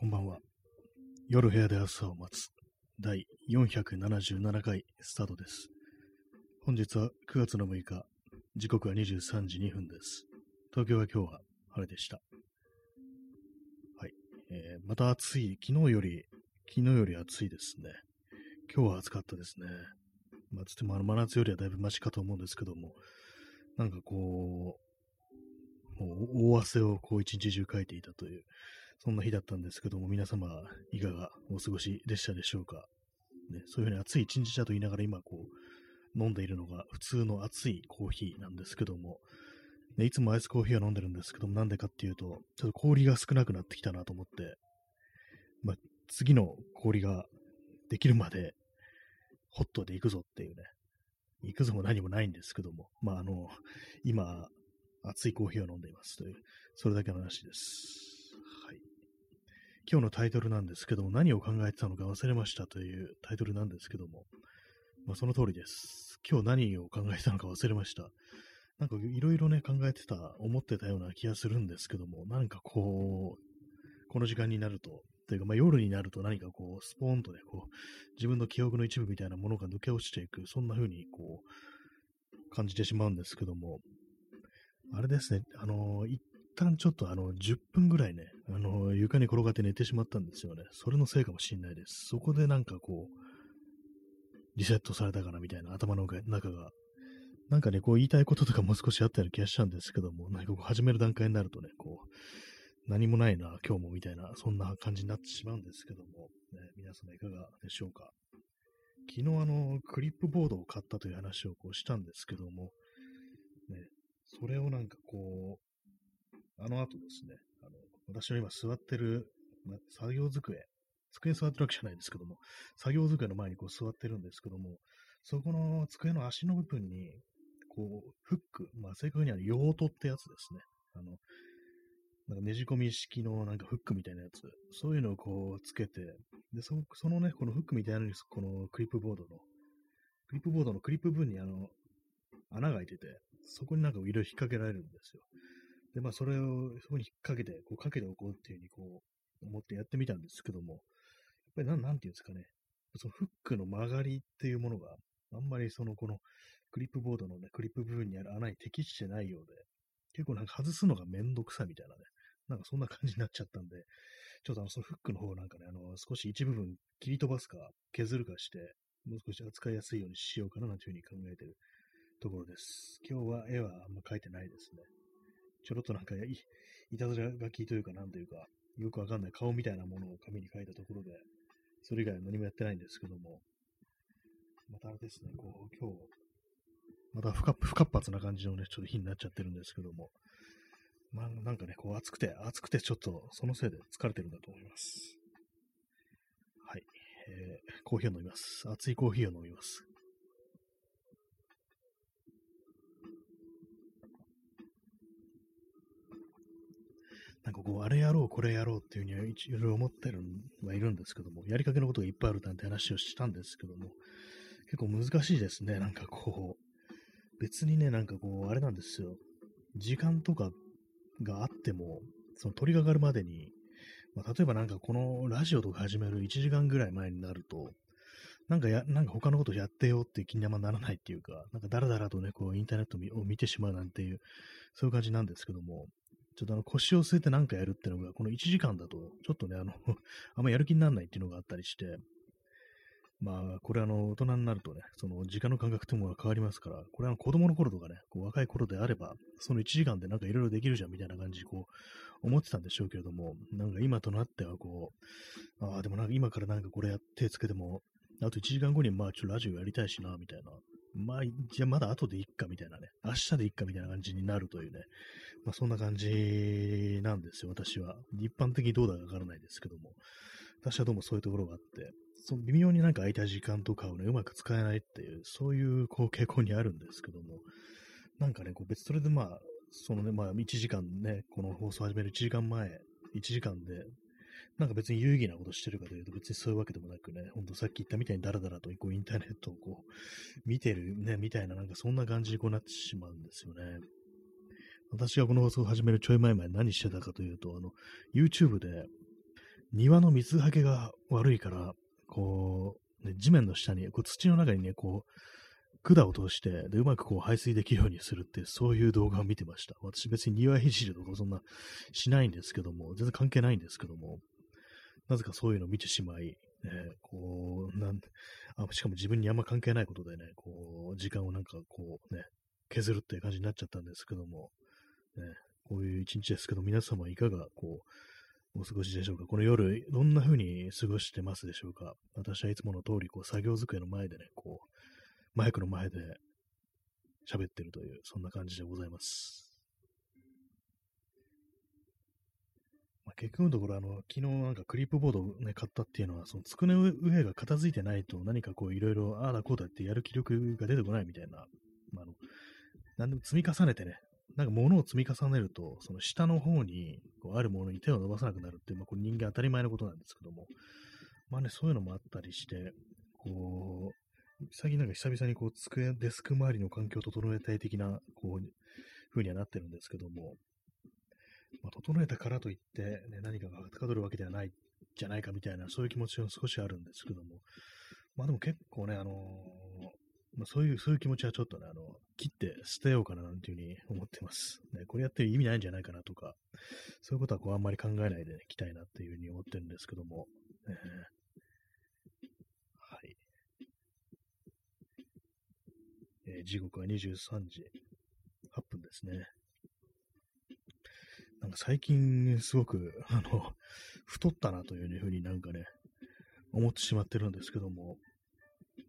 こんばんは。夜部屋で朝を待つ第477回スタートです。本日は9月の6日、時刻は23時2分です。東京は今日は晴れでした。はい。えー、また暑い、昨日より、昨日より暑いですね。今日は暑かったですね。まあ、つってもあの真夏よりはだいぶマシかと思うんですけども、なんかこう、もう大汗をこう一日中かいていたという、そんな日だったんですけども、皆様、いかがお過ごしでしたでしょうか？ね、そういうふうに暑い一日だと言いながら今こう、飲んでいるのが普通の熱いコーヒーなんですけども、ね、いつもアイスコーヒーは飲んでるんですけども、なんでかっていうと、ちょっと氷が少なくなってきたなと思って、まあ、次の氷ができるまで、ホットで行くぞっていうね、行くぞも何もないんですけども、まあ、あの、今、熱いコーヒーを飲んでいますという、それだけの話です。今日のタイトルなんですけども、何を考えてたのか忘れましたというタイトルなんですけども、まあ、その通りです。今日何を考えてたのか忘れました。なんかいろいろね、考えてた、思ってたような気がするんですけども、なんかこう、この時間になると、というか、まあ、夜になると何かこう、スポーンとね、こう、自分の記憶の一部みたいなものが抜け落ちていく、そんな風にこう、感じてしまうんですけども、あれですね、あのー、一旦ちょっとあの、10分ぐらいね、あの、床に転がって寝てしまったんですよね。それのせいかもしんないです。そこでなんかこう、リセットされたかなみたいな頭の中が。なんかね、こう言いたいこととかもう少しあったような気がしたんですけども、なんかこう始める段階になるとね、こう、何もないな、今日もみたいな、そんな感じになってしまうんですけども、ね、皆様いかがでしょうか。昨日あの、クリップボードを買ったという話をこうしたんですけども、ね、それをなんかこう、あの後ですね、あの私の今座ってる、ま、作業机、机に座ってるわけじゃないですけども、作業机の前にこう座ってるんですけども、そこの机の足の部分に、こう、フック、まあ、正確には用途ってやつですね。あの、なんかねじ込み式のなんかフックみたいなやつ、そういうのをこうつけて、で、そそのね、このフックみたいなのに、このクリップボードの、クリップボードのクリップ部分にあの、穴が開いてて、そこになんかいろいろ引っ掛けられるんですよ。で、まあ、それをそこに引っ掛けて、こう、かけておこうっていうふうに、こう、思ってやってみたんですけども、やっぱりなん、なんていうんですかね、そのフックの曲がりっていうものがあんまりその、この、クリップボードのね、クリップ部分にある穴に適してないようで、結構なんか外すのがめんどくさみたいなね、なんかそんな感じになっちゃったんで、ちょっとあの、そのフックの方なんかね、あの、少し一部分切り飛ばすか、削るかして、もう少し扱いやすいようにしようかななんていうふうに考えてるところです。今日は絵はあんま描いてないですね。ちょろっとなんかい、いたずら書きというか、なんというか、よくわかんない顔みたいなものを紙に書いたところで、それ以外は何もやってないんですけども、またあれですね、こう、今日、また不活不活発な感じのね、ちょっと日になっちゃってるんですけども、まあ、なんかね、こう暑くて、暑くてちょっとそのせいで疲れてるんだと思います。はい。えー、コーヒーを飲みます。熱いコーヒーを飲みます。なんかこう、あれやろう、これやろうっていうふうにはいろいろ思ってるはいるんですけども、やりかけのことがいっぱいあるなんて話をしたんですけども、結構難しいですね。なんかこう、別にね、なんかこう、あれなんですよ。時間とかがあっても、その取り掛かるまでに、まあ、例えばなんかこのラジオとか始める1時間ぐらい前になると、なんかや、なんか他のことやってよって気にあんまならないっていうか、なんかだらだらとね、こうインターネットを見てしまうなんていう、そういう感じなんですけども、ちょっとあの腰を据えて何かやるっていうのが、この1時間だと、ちょっとね、あの あんまやる気にならないっていうのがあったりして、まあ、これあの、大人になるとね、その時間の感覚というものが変わりますから、これは子供の頃とかね、こう若い頃であれば、その1時間でなんかいろいろできるじゃんみたいな感じでこう、思ってたんでしょうけれども、なんか今となってはこう、ああ、でもなんか今からなんかこれやってつけても、あと1時間後にまあちょっとラジオやりたいしな、みたいな。まあ、じゃあまだ後でいっかみたいなね。明日でいっかみたいな感じになるというね。まあそんな感じなんですよ、私は。一般的にどうだかわからないですけども。私はどうもそういうところがあって、その微妙になんか空いた時間とかをね、うまく使えないっていう、そういうこう傾向にあるんですけども。なんかね、こう別それでまあ、そのね、まあ1時間ね、この放送始める1時間前、1時間でなんか別に有意義なことしてるかというと別にそういうわけでもなくね、ほんとさっき言ったみたいにダラダラとこうインターネットをこう見てるね、みたいななんかそんな感じにこうなってしまうんですよね。私がこの放送を始めるちょい前まで何してたかというと、あの、YouTube で、庭の水はけが悪いから、こう、ね、地面の下に、こう土の中にね、こう、管を通して、で、うまくこう排水できるようにするって、そういう動画を見てました。私別に庭いじるとかそんなしないんですけども、全然関係ないんですけども、なぜかそういうのを見てしまい、ね、こう、なんあ、しかも自分にあんま関係ないことでね、こう、時間をなんかこうね、削るっていう感じになっちゃったんですけども、ね、こういう一日ですけど、皆様いかがこう、お過ごしでしょうか？この夜、どんな風に過ごしてますでしょうか？私はいつもの通り、こう、作業机の前でね、こう、マイクの前で喋ってるという、そんな感じでございます。まあ、結局のところ、あの、昨日なんかクリップボードをね、買ったっていうのは、その、つくね上が片付いてないと何かこう、いろいろ、ああだこうだってやる気力が出てこないみたいな、まあ、あの、何でも積み重ねてね、なんか物を積み重ねると、その下の方にこうあるものに手を伸ばさなくなるっていう、まあ、これ人間当たり前のことなんですけども、まあね、そういうのもあったりして、こう、最近なんか久々にこう机、デスク周りの環境を整えたい的な、こう、風にはなってるんですけども、まあ、整えたからといって、ね、何かがはかどるわけではないじゃないかみたいな、そういう気持ちは少しあるんですけども、まあでも結構ね、あのー、まあ、そういう、そういう気持ちはちょっとね、あの、切って捨てようかななんていうふうに思ってます。ね、これやってる意味ないんじゃないかなとか、そういうことはこうあんまり考えないで、いきたいなっていうふうに思ってるんですけども、えー、はい。えー、時刻は23時8分ですね。なんか最近すごく、あの、太ったなというふうになんかね、思ってしまってるんですけども、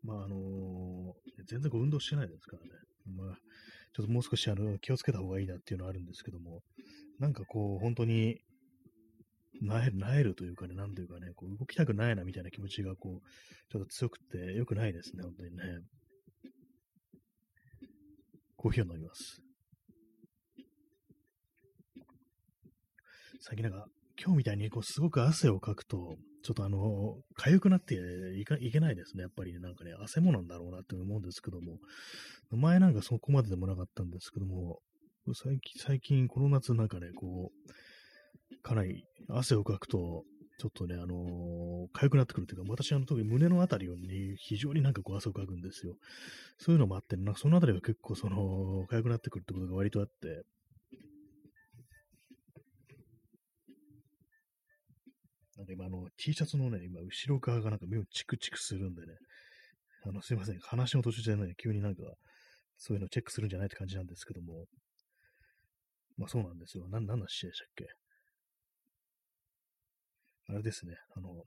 まああのー、全然こう運動してないですからね、まあ、ちょっともう少しあの気をつけた方がいいなっていうのはあるんですけども、なんかこう、本当に、なえる、なえるというかね、なんというかね、こう動きたくないなみたいな気持ちがこう、ちょっと強くて良くないですね、本当にね。コーヒーを飲みます。最近なんか、今日みたいにこうすごく汗をかくと、ちょっとあの、痒くなっていかいけないですね。やっぱり、なんかね、汗もなんだろうなって思うんですけども、前なんかそこまででもなかったんですけども、最近、最近この夏なんかね、こう、かなり汗をかくと、ちょっとね、あのー、痒くなってくるというか、私あの時胸のあたりに非常になんかこう汗をかくんですよ。そういうのもあって、なんかそのあたりが結構その、痒くなってくるってことが割とあって、なんか今、あの、T シャツのね、今、後ろ側がなんか目をチクチクするんでね、あの、すいません、話の途中でね、急になんか、そういうのチェックするんじゃないって感じなんですけども、まあそうなんですよ。な、何の試合でしたっけ？あれですね、あの、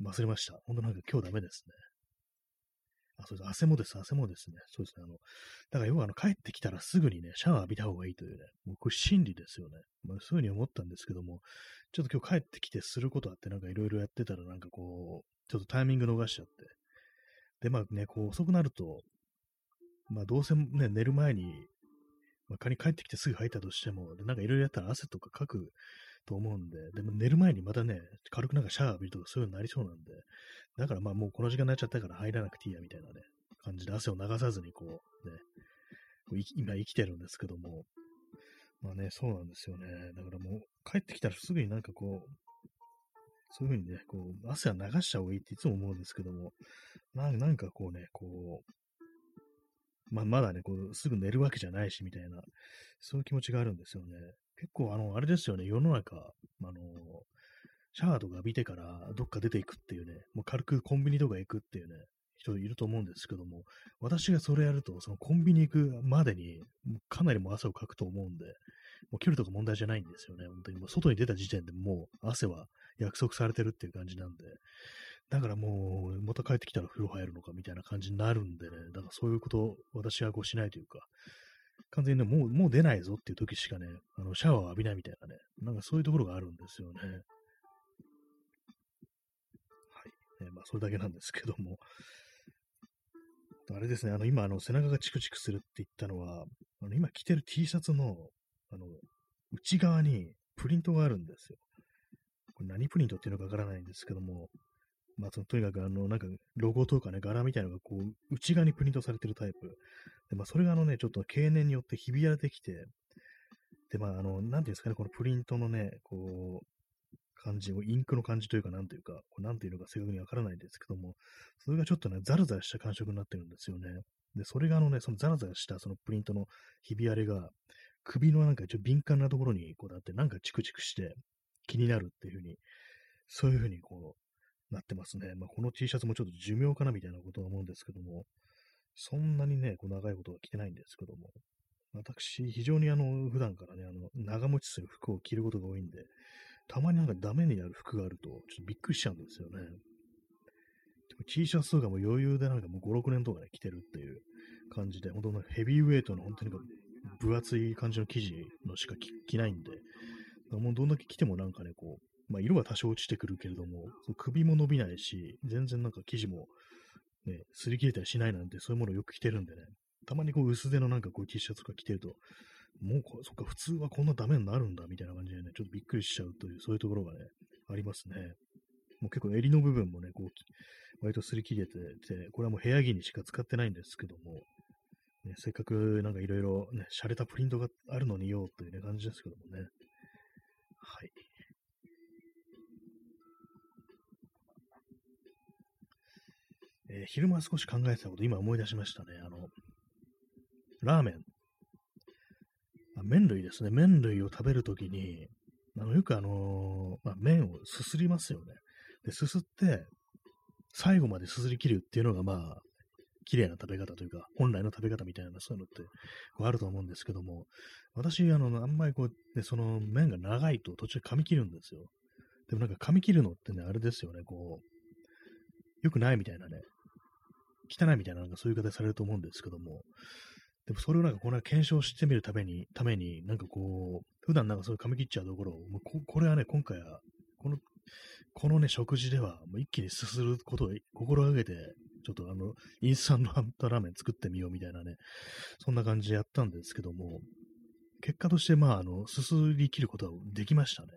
忘れました。本当なんか今日ダメですね。あ、そうです。汗もです、汗もですね。そうですね。あの、だから要はあの、帰ってきたらすぐにね、シャワー浴びた方がいいというね、もうこれ真理ですよね。まあそういうふうに思ったんですけども、ちょっと今日帰ってきてすることあってなんかいろいろやってたらなんかこう、ちょっとタイミング逃しちゃって。で、まあね、こう遅くなると、まあどうせね、寝る前に、まあ仮に帰ってきてすぐ入ったとしても、なんかいろいろやったら汗とかかくと思うんで、でも寝る前にまたね、軽くなんかシャワー浴びるとかそういうのになりそうなんで、だからまあもうこの時間になっちゃったから入らなくていいやみたいなね、感じで汗を流さずにこうね、こう今生きてるんですけども、まあね、そうなんですよね。だからもう、帰ってきたらすぐになんかこう、そういうふうにね、こう、汗は流した方がいいっていつも思うんですけども、ななんかこうね、こう、まあ、まだね、こう、すぐ寝るわけじゃないし、みたいな、そういう気持ちがあるんですよね。結構、あの、あれですよね、世の中、あの、シャワーとか浴びてからどっか出ていくっていうね、もう軽くコンビニとか行くっていうね、人いると思うんですけども、私がそれやると、そのコンビニ行くまでに、かなりもう汗をかくと思うんで、もう距離とか問題じゃないんですよね。本当に。もう外に出た時点でもう汗は約束されてるっていう感じなんで、だからもう、また帰ってきたら風呂入るのかみたいな感じになるんでね、だからそういうことを私はこうしないというか、完全にね、もう、もう出ないぞっていう時しかね、あの、シャワーを浴びないみたいなね、なんかそういうところがあるんですよね。はい。ね、まあ、それだけなんですけども、あれですね、あの、今、あの、背中がチクチクするって言ったのは、あの、今着てる T シャツの、あの、内側にプリントがあるんですよ。これ何プリントっていうのかわからないんですけども、まあ、そのとにかく、あの、なんか、ロゴとかね、柄みたいなのが、こう、内側にプリントされてるタイプ。で、まあ、それが、あのね、ちょっと経年によってひび割れてきて、で、まあ、あの、なんていうんですかね、このプリントのね、こう、感じを、インクの感じというか、なんというか、これなんていうのか正確にわからないんですけども、それがちょっとね、ザラザラした感触になってるんですよね。で、それがあのね、そのザラザラしたそのプリントのひび割れが、首のなんかちょっと敏感なところにこうなって、なんかチクチクして気になるっていうふうに、そういうふうにこう、なってますね。まあ、この T シャツもちょっと寿命かなみたいなことは思うんですけども、そんなにね、こう長いことは着てないんですけども、私、非常にあの、普段からね、あの、長持ちする服を着ることが多いんで、たまになんかダメになる服があると、ちょっとびっくりしちゃうんですよね。T シャツとかも余裕でなんかもう5、6年とかね、着てるっていう感じで、本当のヘビーウェイトの本当に分厚い感じの生地のしか着ないんで、もうどんだけ着てもなんかね、こう、まあ色は多少落ちてくるけれども、首も伸びないし、全然なんか生地もね、擦り切れたりしないなんてそういうものをよく着てるんでね、たまにこう薄手のなんかこう T シャツとか着てると、もうそっか、普通はこんなダメになるんだみたいな感じでね、ちょっとびっくりしちゃうという、そういうところがね、ありますね。もう結構襟の部分もね、こう、割と擦り切れてて、これはもう部屋着にしか使ってないんですけども、ね、せっかくなんかいろいろね、洒落たプリントがあるのによというね、感じですけどもね。はい。えー、昼間少し考えてたこと、今思い出しましたね。あの、ラーメン。あ麺類ですね。麺類を食べるときに、あの、よくあのー、まあ、麺をすすりますよね。で、すすって、最後まですすり切るっていうのが、まあ、綺麗な食べ方というか、本来の食べ方みたいな、そういうのって、こうあると思うんですけども、私、あの、あんまりこう、ね、その麺が長いと途中噛み切るんですよ。でもなんか噛み切るのってね、あれですよね、こう、良くないみたいなね、汚いみたいな、なんかそういう言い方されると思うんですけども、でもそれをなんかこれは検証してみるために、ために、なんかこう、普段なんかそういう噛み切っちゃうところを、もうここれはね、今回は、この、このね、食事では、もう一気にすすることを心がけて、ちょっとあの、インスタントラーメン作ってみようみたいなね、そんな感じでやったんですけども、結果として、まあ、あの、すすり切ることはできましたね。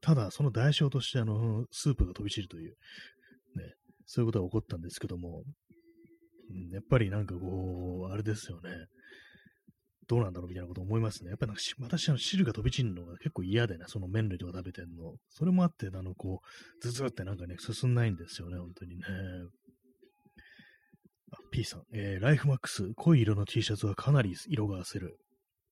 ただ、その代償として、あの、スープが飛び散るという、ね、そういうことが起こったんですけども、やっぱりなんかこう、あれですよね。どうなんだろうみたいなこと思いますね。やっぱり私、の汁が飛び散るのが結構嫌でね、その麺類とか食べてんの。それもあって、あの、こう、ずずってなんかね、進んないんですよね、本当にね。あ、P さん、えー、ライフマックス、濃い色の T シャツはかなり色が焦る。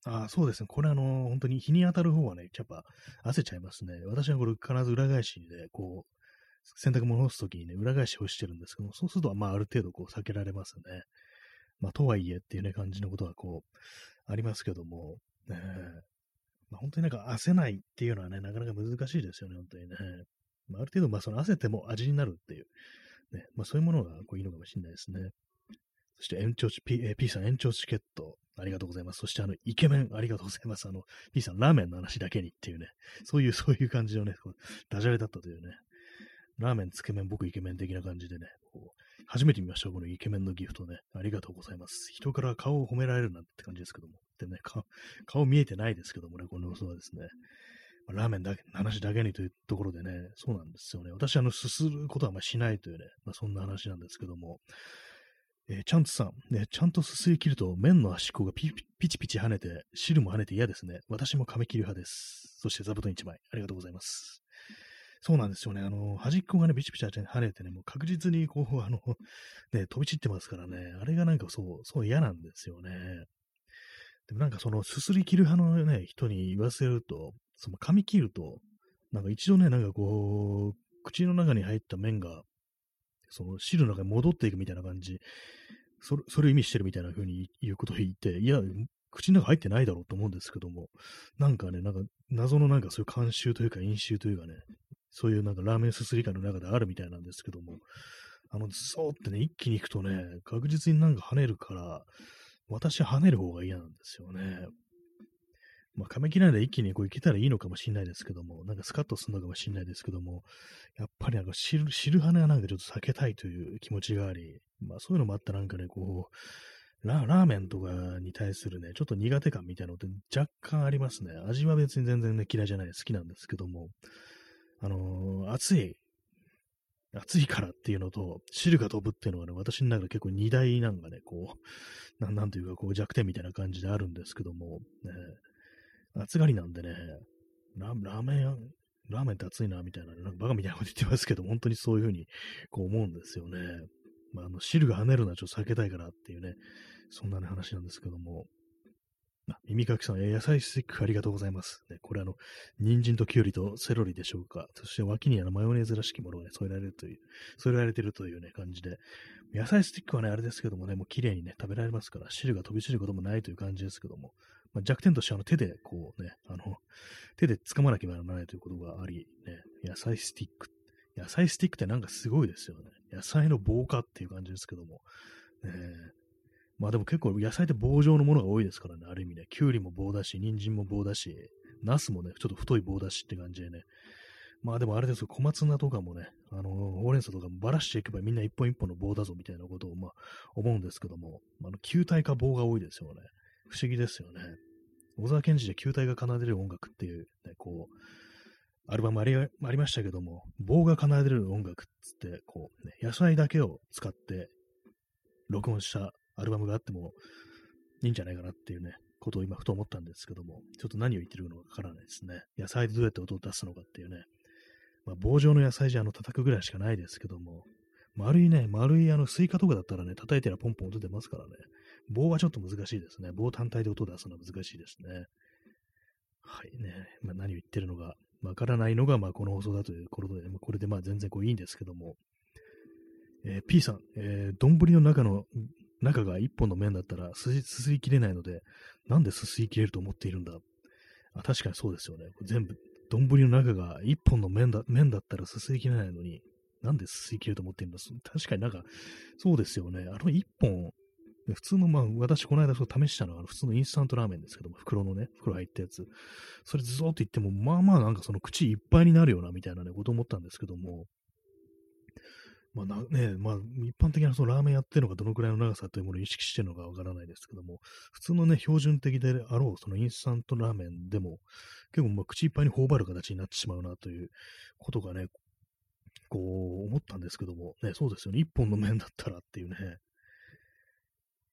あそうですね。これあの、本当に日に当たる方はね、やっぱ焦っちゃいますね。私はこれ必ず裏返しで、こう、洗濯物を干すときにね、裏返し干してるんですけども、そうすると、まあ、ある程度こう避けられますね。まあ、とはいえっていうね、感じのことはこう、ありますけども、ね、まあ、本当になんか焦ないっていうのはね、なかなか難しいですよね、本当にね。まあ、ある程度、まあ、その焦っても味になるっていう、ね、まあ、そういうものがこういいのかもしれないですね。そして延長 P、え P さん延長チケット、ありがとうございます。そしてあの、イケメン、ありがとうございます。あの、P さん、ラーメンの話だけにっていうね、そういう、そういう感じのね、こうダジャレだったというね、ラーメン、つけ麺、僕イケメン的な感じでね、こう初めて見ました、このイケメンのギフトね。ありがとうございます。人から顔を褒められるなんて感じですけども。でね、顔、顔見えてないですけどもね、この嘘はですね。ま、ラーメンだけ、話だけにというところでね、そうなんですよね。私、あの、すすることはあんましないというね、まあ、そんな話なんですけども。えー、チャンツさん、ね、ちゃんとすすり切ると麺の端っこがピピチピチ跳ねて、汁も跳ねて嫌ですね。私も髪切り派です。そして座布団1枚、ありがとうございます。そうなんですよね。あの、端っこがね、ビチビチ跳ねてね、もう確実にこう、あの、ね、飛び散ってますからね、あれがなんかそう、そう嫌なんですよね。でもなんかその、すすり切る派のね、人に言わせると、その噛み切ると、なんか一度ね、なんかこう、口の中に入った麺が、その汁の中に戻っていくみたいな感じ、それ、それを意味してるみたいな風に言うことを言って、いや、口の中入ってないだろうと思うんですけども、なんかね、なんか謎のなんかそういう慣習というか、飲酒というかね、そういうなんかラーメンすすり会の中であるみたいなんですけども、あの、そうってね、一気に行くとね、確実になんか跳ねるから、私は跳ねる方が嫌なんですよね。まあ、噛み切らないで一気にこういけたらいいのかもしれないですけども、なんかスカッとするのかもしれないですけども、やっぱりなんか汁、汁跳ねはなんかちょっと避けたいという気持ちがあり、まあそういうのもあったなんかね、こう、ラーメンとかに対するね、ちょっと苦手感みたいなのって若干ありますね。味は別に全然ね、嫌いじゃない、好きなんですけども、あのー、暑い、暑いからっていうのと、汁が飛ぶっていうのがね、私の中で結構二大なんかね、こう、なんなんというかこう弱点みたいな感じであるんですけども、ね、暑がりなんでね、ラーメン、ラーメンって熱いな、みたいな、なんかバカみたいなこと言ってますけど、本当にそういうふうにこう思うんですよね。まあ、あの汁が跳ねるのはちょっと避けたいからっていうね、そんな、ね、話なんですけども。耳かきさん、えー、野菜スティックありがとうございます。ね、これあの、人参ときゅうりとセロリでしょうか。そして脇にあのマヨネーズらしきものがね、添えられるという、添えられてるというね、感じで。野菜スティックはね、あれですけどもね、もう綺麗にね、食べられますから、汁が飛び散ることもないという感じですけども、まあ、弱点としてはあの手でこうね、あの、手で掴まなきゃならないということがあり、ね、野菜スティック。野菜スティックってなんかすごいですよね。野菜の棒かっていう感じですけども。ね、まあでも結構野菜って棒状のものが多いですからね、ある意味ね。きゅうりも棒だし、人参も棒だし、ナスもね、ちょっと太い棒だしって感じでね。まあでもあれですよ、小松菜とかもね、あのー、ほうれん草とかもばらしていけばみんな一本一本の棒だぞみたいなことをまあ思うんですけども、あの球体化棒が多いですよね。不思議ですよね。小沢健二で球体が奏でる音楽っていう、ね、こう、アルバムありありましたけども、棒が奏でる音楽っつって、こう、ね、野菜だけを使って録音したアルバムがあってもいいんじゃないかなっていうね、ことを今ふと思ったんですけども、ちょっと何を言ってるのかわからないですね。野菜でどうやって音を出すのかっていうね。まあ、棒状の野菜じゃあの叩くぐらいしかないですけども、丸いね、丸いあのスイカとかだったらね、叩いてらポンポン音出ますからね。棒はちょっと難しいですね。棒単体で音を出すのは難しいですね。はいね。まあ、何を言ってるのかわからないのが、まあ、この放送だということで、まあ、これでまあ全然こういいんですけども、えー、P さん、えー、丼の中の、中が一本の麺だったらすすいきれないので、なんですすいきれると思っているんだ？あ確かにそうですよね。全部、丼の中が一本の麺だ麺だったらすすいきれないのに、なんですすいきれると思っているんだ？確かになんか、そうですよね。あの一本、普通の、まあ、私、この間そう試したのは、普通のインスタントラーメンですけども、袋のね、袋入ったやつ。それずっと言っても、まあまあなんかその口いっぱいになるよな、みたいなね、こと思ったんですけども、まあな、ね、まあ、一般的なそのラーメンやってるのがどのくらいの長さというものを意識してるのかわからないですけども、普通のね、標準的であろう、そのインスタントラーメンでも、結構まあ口いっぱいに頬張る形になってしまうなということがね、こう思ったんですけども、ね、そうですよね、一本の麺だったらっていうね、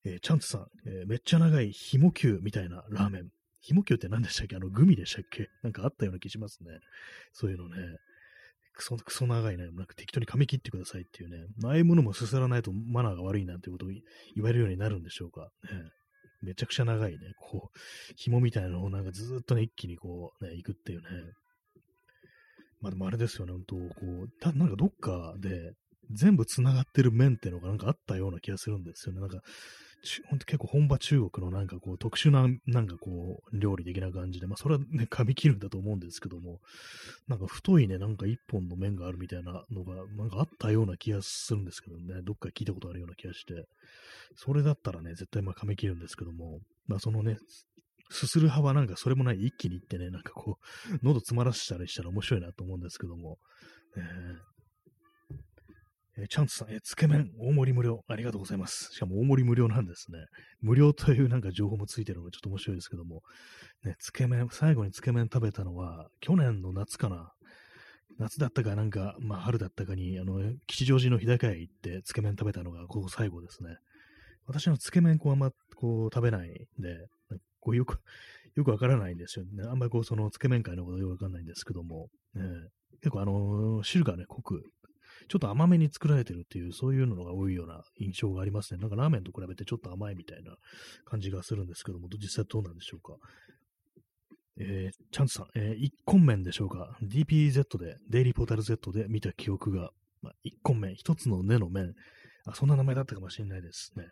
えー、チャンツさん、えー、めっちゃ長いひも球みたいなラーメン。ひも球って何でしたっけ？あの、グミでしたっけ？なんかあったような気しますね。そういうのね。クソ、クソ長いね。なんか適当に噛み切ってくださいっていうね。ああいうものもすすらないとマナーが悪いなんてことを言われるようになるんでしょうか。ね、めちゃくちゃ長いね。こう、紐みたいなのをなんかずっとね、一気にこう、ね、行くっていうね。まあでもあれですよね、本当こう、たなんかどっかで全部繋がってる面っていうのがなんかあったような気がするんですよね。なんか、ほんと結構本場中国のなんかこう特殊ななんかこう料理的な感じで、まあそれはね、噛み切るんだと思うんですけども、なんか太いね、なんか一本の麺があるみたいなのがなんかあったような気がするんですけどね、どっか聞いたことあるような気がして、それだったらね、絶対まあ噛み切るんですけども、まあそのね、すする派はなんかそれもない一気にいってね、なんかこう、喉詰まらせたりしたら面白いなと思うんですけども、えー。え、チャンツさん、え、つけ麺、大盛り無料。ありがとうございます。しかも大盛り無料なんですね。無料というなんか情報もついてるのがちょっと面白いですけども、ね、つけ麺、最後につけ麺食べたのは、去年の夏かな。夏だったかなんか、まあ春だったかに、あの、吉祥寺の日高屋行ってつけ麺食べたのがここ最後ですね。私のつけ麺こうあんまこう食べないんで、こうよく、よくわからないんですよね。あんまりこうそのつけ麺会のことよくわかんないんですけども、ね、結構あの、汁がね、濃くちょっと甘めに作られてるっていう、そういうのが多いような印象がありますね。なんかラーメンと比べてちょっと甘いみたいな感じがするんですけども、実際どうなんでしょうか？えー、チャンツさん、えー、一根麺でしょうか？DPZ で、デイリーポータル Z で見た記憶が、まあ、一根麺、一つの根の麺、あ、そんな名前だったかもしれないですね。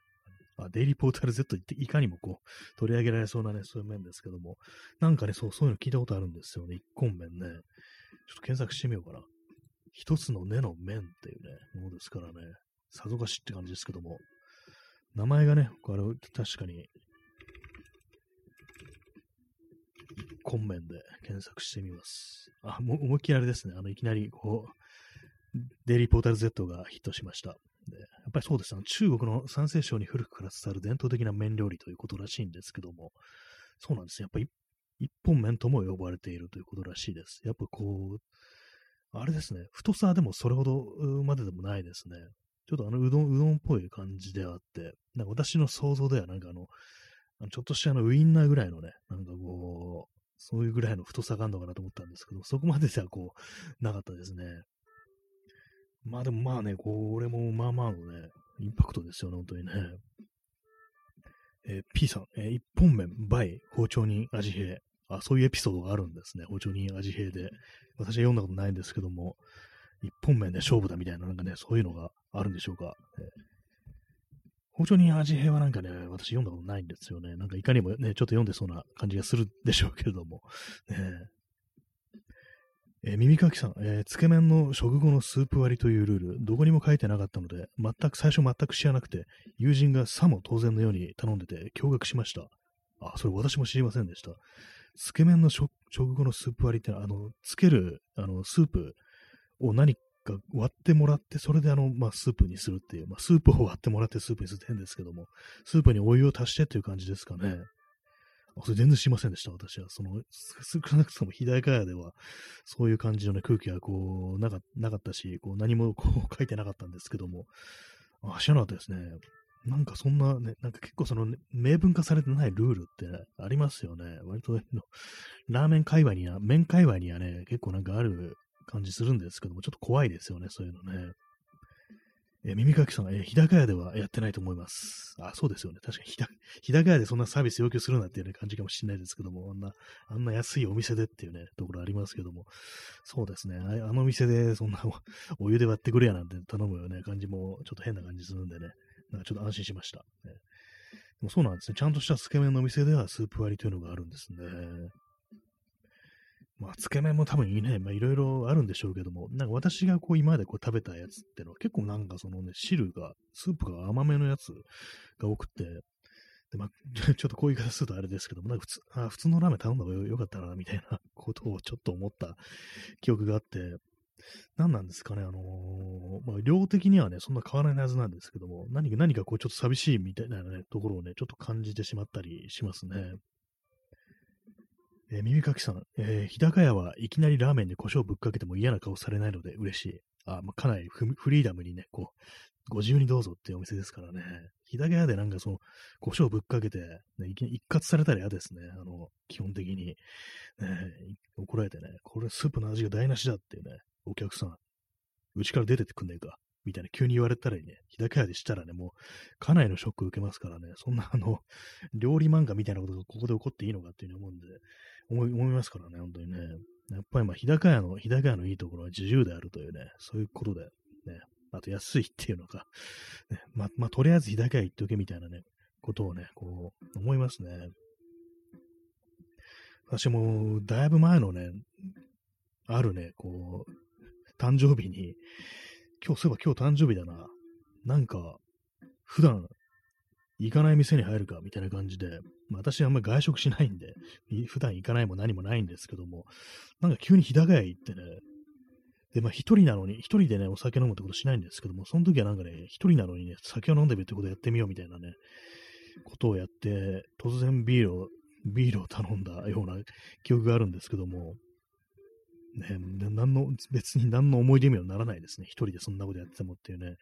あ、デイリーポータル Z っていかにもこう、取り上げられそうなね、そういう面ですけども、なんかね、そう、そういうの聞いたことあるんですよね。一根麺ね。ちょっと検索してみようかな。一つの根の面っていうね、ものですからね、さぞかしって感じですけども、名前がね、あれ、確かに、一根面で検索してみます。あ、もう思いっきりあれですね。あの、いきなり、こう、デイリーポータル Z がヒットしました。で、やっぱりそうです。ね中国の山西省に古くから伝わる伝統的な麺料理ということらしいんですけども、そうなんですねやっぱり一本麺とも呼ばれているということらしいです。やっぱこう、あれですね、太さでもそれほどまででもないですね。ちょっとあのうどん、うどんっぽい感じであって、なんか私の想像ではなんかあの、ちょっとしたあのウインナーぐらいのね、なんかこうそういうぐらいの太さがあるのかなと思ったんですけど、そこまでではこう、なかったですね。まあでもまあね、これもまあまあのね、インパクトですよね、本当にね。えー、P さん、えー、一本麺、倍、包丁に味変。あ、そういうエピソードがあるんですね。包丁に味変で。私は読んだことないんですけども、一本麺で勝負だみたいな、なんかね、そういうのがあるんでしょうか。包丁に味変はなんかね、私読んだことないんですよね。なんかいかにもね、ちょっと読んでそうな感じがするでしょうけれども。ね、え、耳かきさん、えー、つけ麺の食後のスープ割りというルール、どこにも書いてなかったので、全く、最初全く知らなくて、友人がさも当然のように頼んでて驚愕しました。あ、それ私も知りませんでした。つけ麺の食後のスープ割りってのは、あの、つける、あの、スープを何か割ってもらって、それであの、まあ、スープにするっていう、まあ、スープを割ってもらってスープにするって変ですけども、スープにお湯を足してっていう感じですかね。それ全然知りませんでした、私は。その、少なくとも日高屋では、そういう感じのね、空気はこう、なかなかったし、こう、何もこう書いてなかったんですけども、あ、知らなかったですね。なんかそんなね、なんか結構その、ね、明文化されてないルールってありますよね。割と、ラーメン界隈には、麺界隈にはね、結構なんかある感じするんですけども、ちょっと怖いですよね、そういうのね。え、耳かきさん、え、日高屋ではやってないと思います。あ、そうですよね。確かに日高、日高屋でそんなサービス要求するなっていう、ね、感じかもしれないですけども、あんな、あんな安いお店でっていうね、ところありますけども、そうですね。あの店でそんなお湯で割ってくれやなんて頼むよね、感じもちょっと変な感じするんでね、なんかちょっと安心しました。ね、でもそうなんですね。ちゃんとしたつけ麺のお店ではスープ割りというのがあるんですね。まあ、つけ麺も多分いいね、まあ、いろいろあるんでしょうけども、なんか私がこう今までこう食べたやつってのは結構なんかそのね、汁が、スープが甘めのやつが多くて、で、まあ、ちょっとこういう言い方するとあれですけども、なんか普通、あ普通のラーメン頼んだ方がよかったな、みたいなことをちょっと思った記憶があって、何なんですかね、あのー、まあ、量的にはね、そんな変わらないはずなんですけども、何か、何かこう、ちょっと寂しいみたいなね、ところをね、ちょっと感じてしまったりしますね。えー、耳かきさん、えー、日高屋はいきなりラーメンで胡椒ぶっかけても嫌な顔されないので嬉しい。あ、まあ、かなりフリーダムにね、こう、ご自由にどうぞっていうお店ですからね。日高屋でなんかその、胡椒ぶっかけて、ね、一括されたら嫌ですね。あの、基本的に。ね、怒られてね、これスープの味が台無しだっていうね、お客さん、うちから出てってくんねえか？みたいな急に言われたらね、日高屋でしたらね、もう、かなりのショック受けますからね、そんなあの、料理漫画みたいなことがここで起こっていいのかっていうふうに思うんで、思い思いますからね、本当にね。やっぱりまあ、日高屋の、日高屋のいいところは自由であるというね、そういうことで、ね、あと安いっていうのが、ね、ま、まあ、とりあえず日高屋行っておけみたいなね、ことをね、こう、思いますね。私も、だいぶ前のね、あるね、こう、誕生日に、今日、そういえば今日誕生日だな。なんか、普段行かない店に入るかみたいな感じで、まあ、私あんまり外食しないんで、普段行かないも何もないんですけども、なんか急に日高屋行ってね、で、まあ一人なのに、一人でね、お酒飲むってことしないんですけども、その時はなんかね、一人なのにね、酒を飲んでみるってことやってみようみたいなね、ことをやって、突然ビールを、ビールを頼んだような記憶があるんですけども、ね、何の、別に何の思い出にはならないですね。一人でそんなことやっててもっていうね。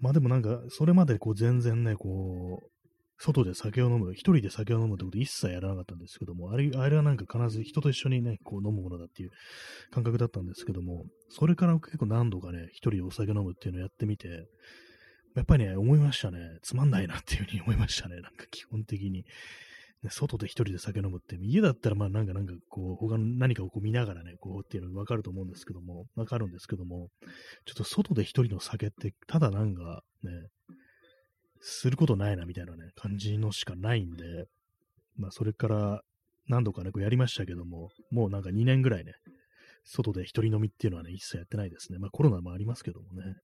まあでもなんか、それまでこう全然ね、こう、外で酒を飲む、一人で酒を飲むってこと一切やらなかったんですけども、あれあれはなんか必ず人と一緒にね、こう飲むものだっていう感覚だったんですけども、それから結構何度かね、一人でお酒飲むっていうのをやってみて、やっぱりね、思いましたね。つまんないなっていうふうに思いましたね。なんか基本的に。外で一人で酒飲むって、家だったらまあなんかなんかこう、他の何かをこう見ながらね、こうっていうのがわかると思うんですけども、わかるんですけども、ちょっと外で一人の酒って、ただなんかね、することないなみたいなね、感じのしかないんで、まあそれから何度かね、こうやりましたけども、もうなんか2年ぐらいね、外で一人飲みっていうのはね、一切やってないですね。まあコロナもありますけどもね。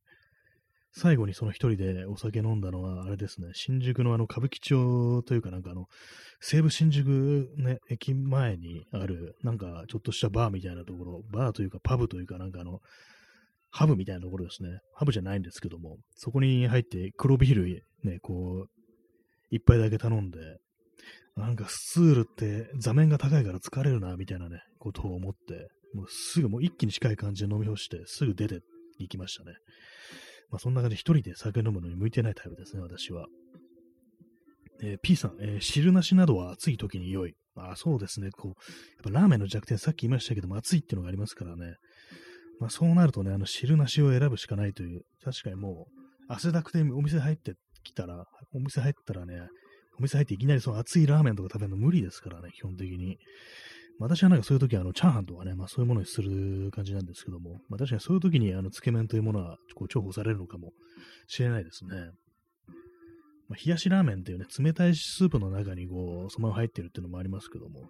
最後にその一人でお酒飲んだのは、あれですね、新宿のあの歌舞伎町というかなんかあの、西武新宿ね、駅前にある、なんかちょっとしたバーみたいなところ、バーというかパブというかなんかあの、ハブみたいなところですね。ハブじゃないんですけども、そこに入って黒ビールね、こう、一杯だけ頼んで、なんかスツールって座面が高いから疲れるな、みたいなね、ことを思って、もうすぐもう一気に近い感じで飲み干して、すぐ出て行きましたね。まあそんな感じで一人で酒飲むのに向いてないタイプですね、私は。えー、P さん、えー、汁なしなどは暑い時に良い。まあそうですね。こう、やっぱラーメンの弱点、さっき言いましたけども、暑いっていうのがありますからね。まあそうなるとね、あの汁なしを選ぶしかないという、確かにもう、汗だくでお店入ってきたら、お店入ったらね、お店入っていきなりその熱いラーメンとか食べるの無理ですからね、基本的に。私はなんかそういう時はあの、チャーハンとかね、まあそういうものにする感じなんですけども、まあ確かにそういう時にあの、つけ麺というものはこう重宝されるのかもしれないですね。まあ、冷やしラーメンっていうね、冷たいスープの中にこう、そのまま入ってるっていうのもありますけども、ね、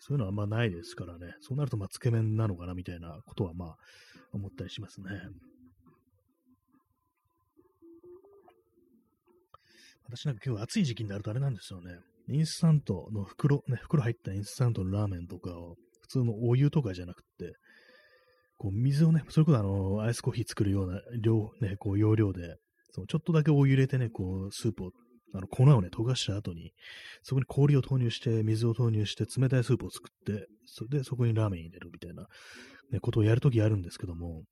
そういうのはあんまないですからね、そうなるとまあつけ麺なのかなみたいなことはまあ思ったりしますね。私なんか今日暑い時期になるとあれなんですよね。インスタントの袋、ね、袋入ったインスタントのラーメンとかを、普通のお湯とかじゃなくて、こう水をね、それこそあの、アイスコーヒー作るような量、ね、こう容量で、そのちょっとだけお湯入れてね、こう、スープを、あの、粉をね、溶かした後に、そこに氷を投入して、水を投入して、冷たいスープを作って、それでそこにラーメン入れるみたいな、ね、ことをやるときあるんですけども、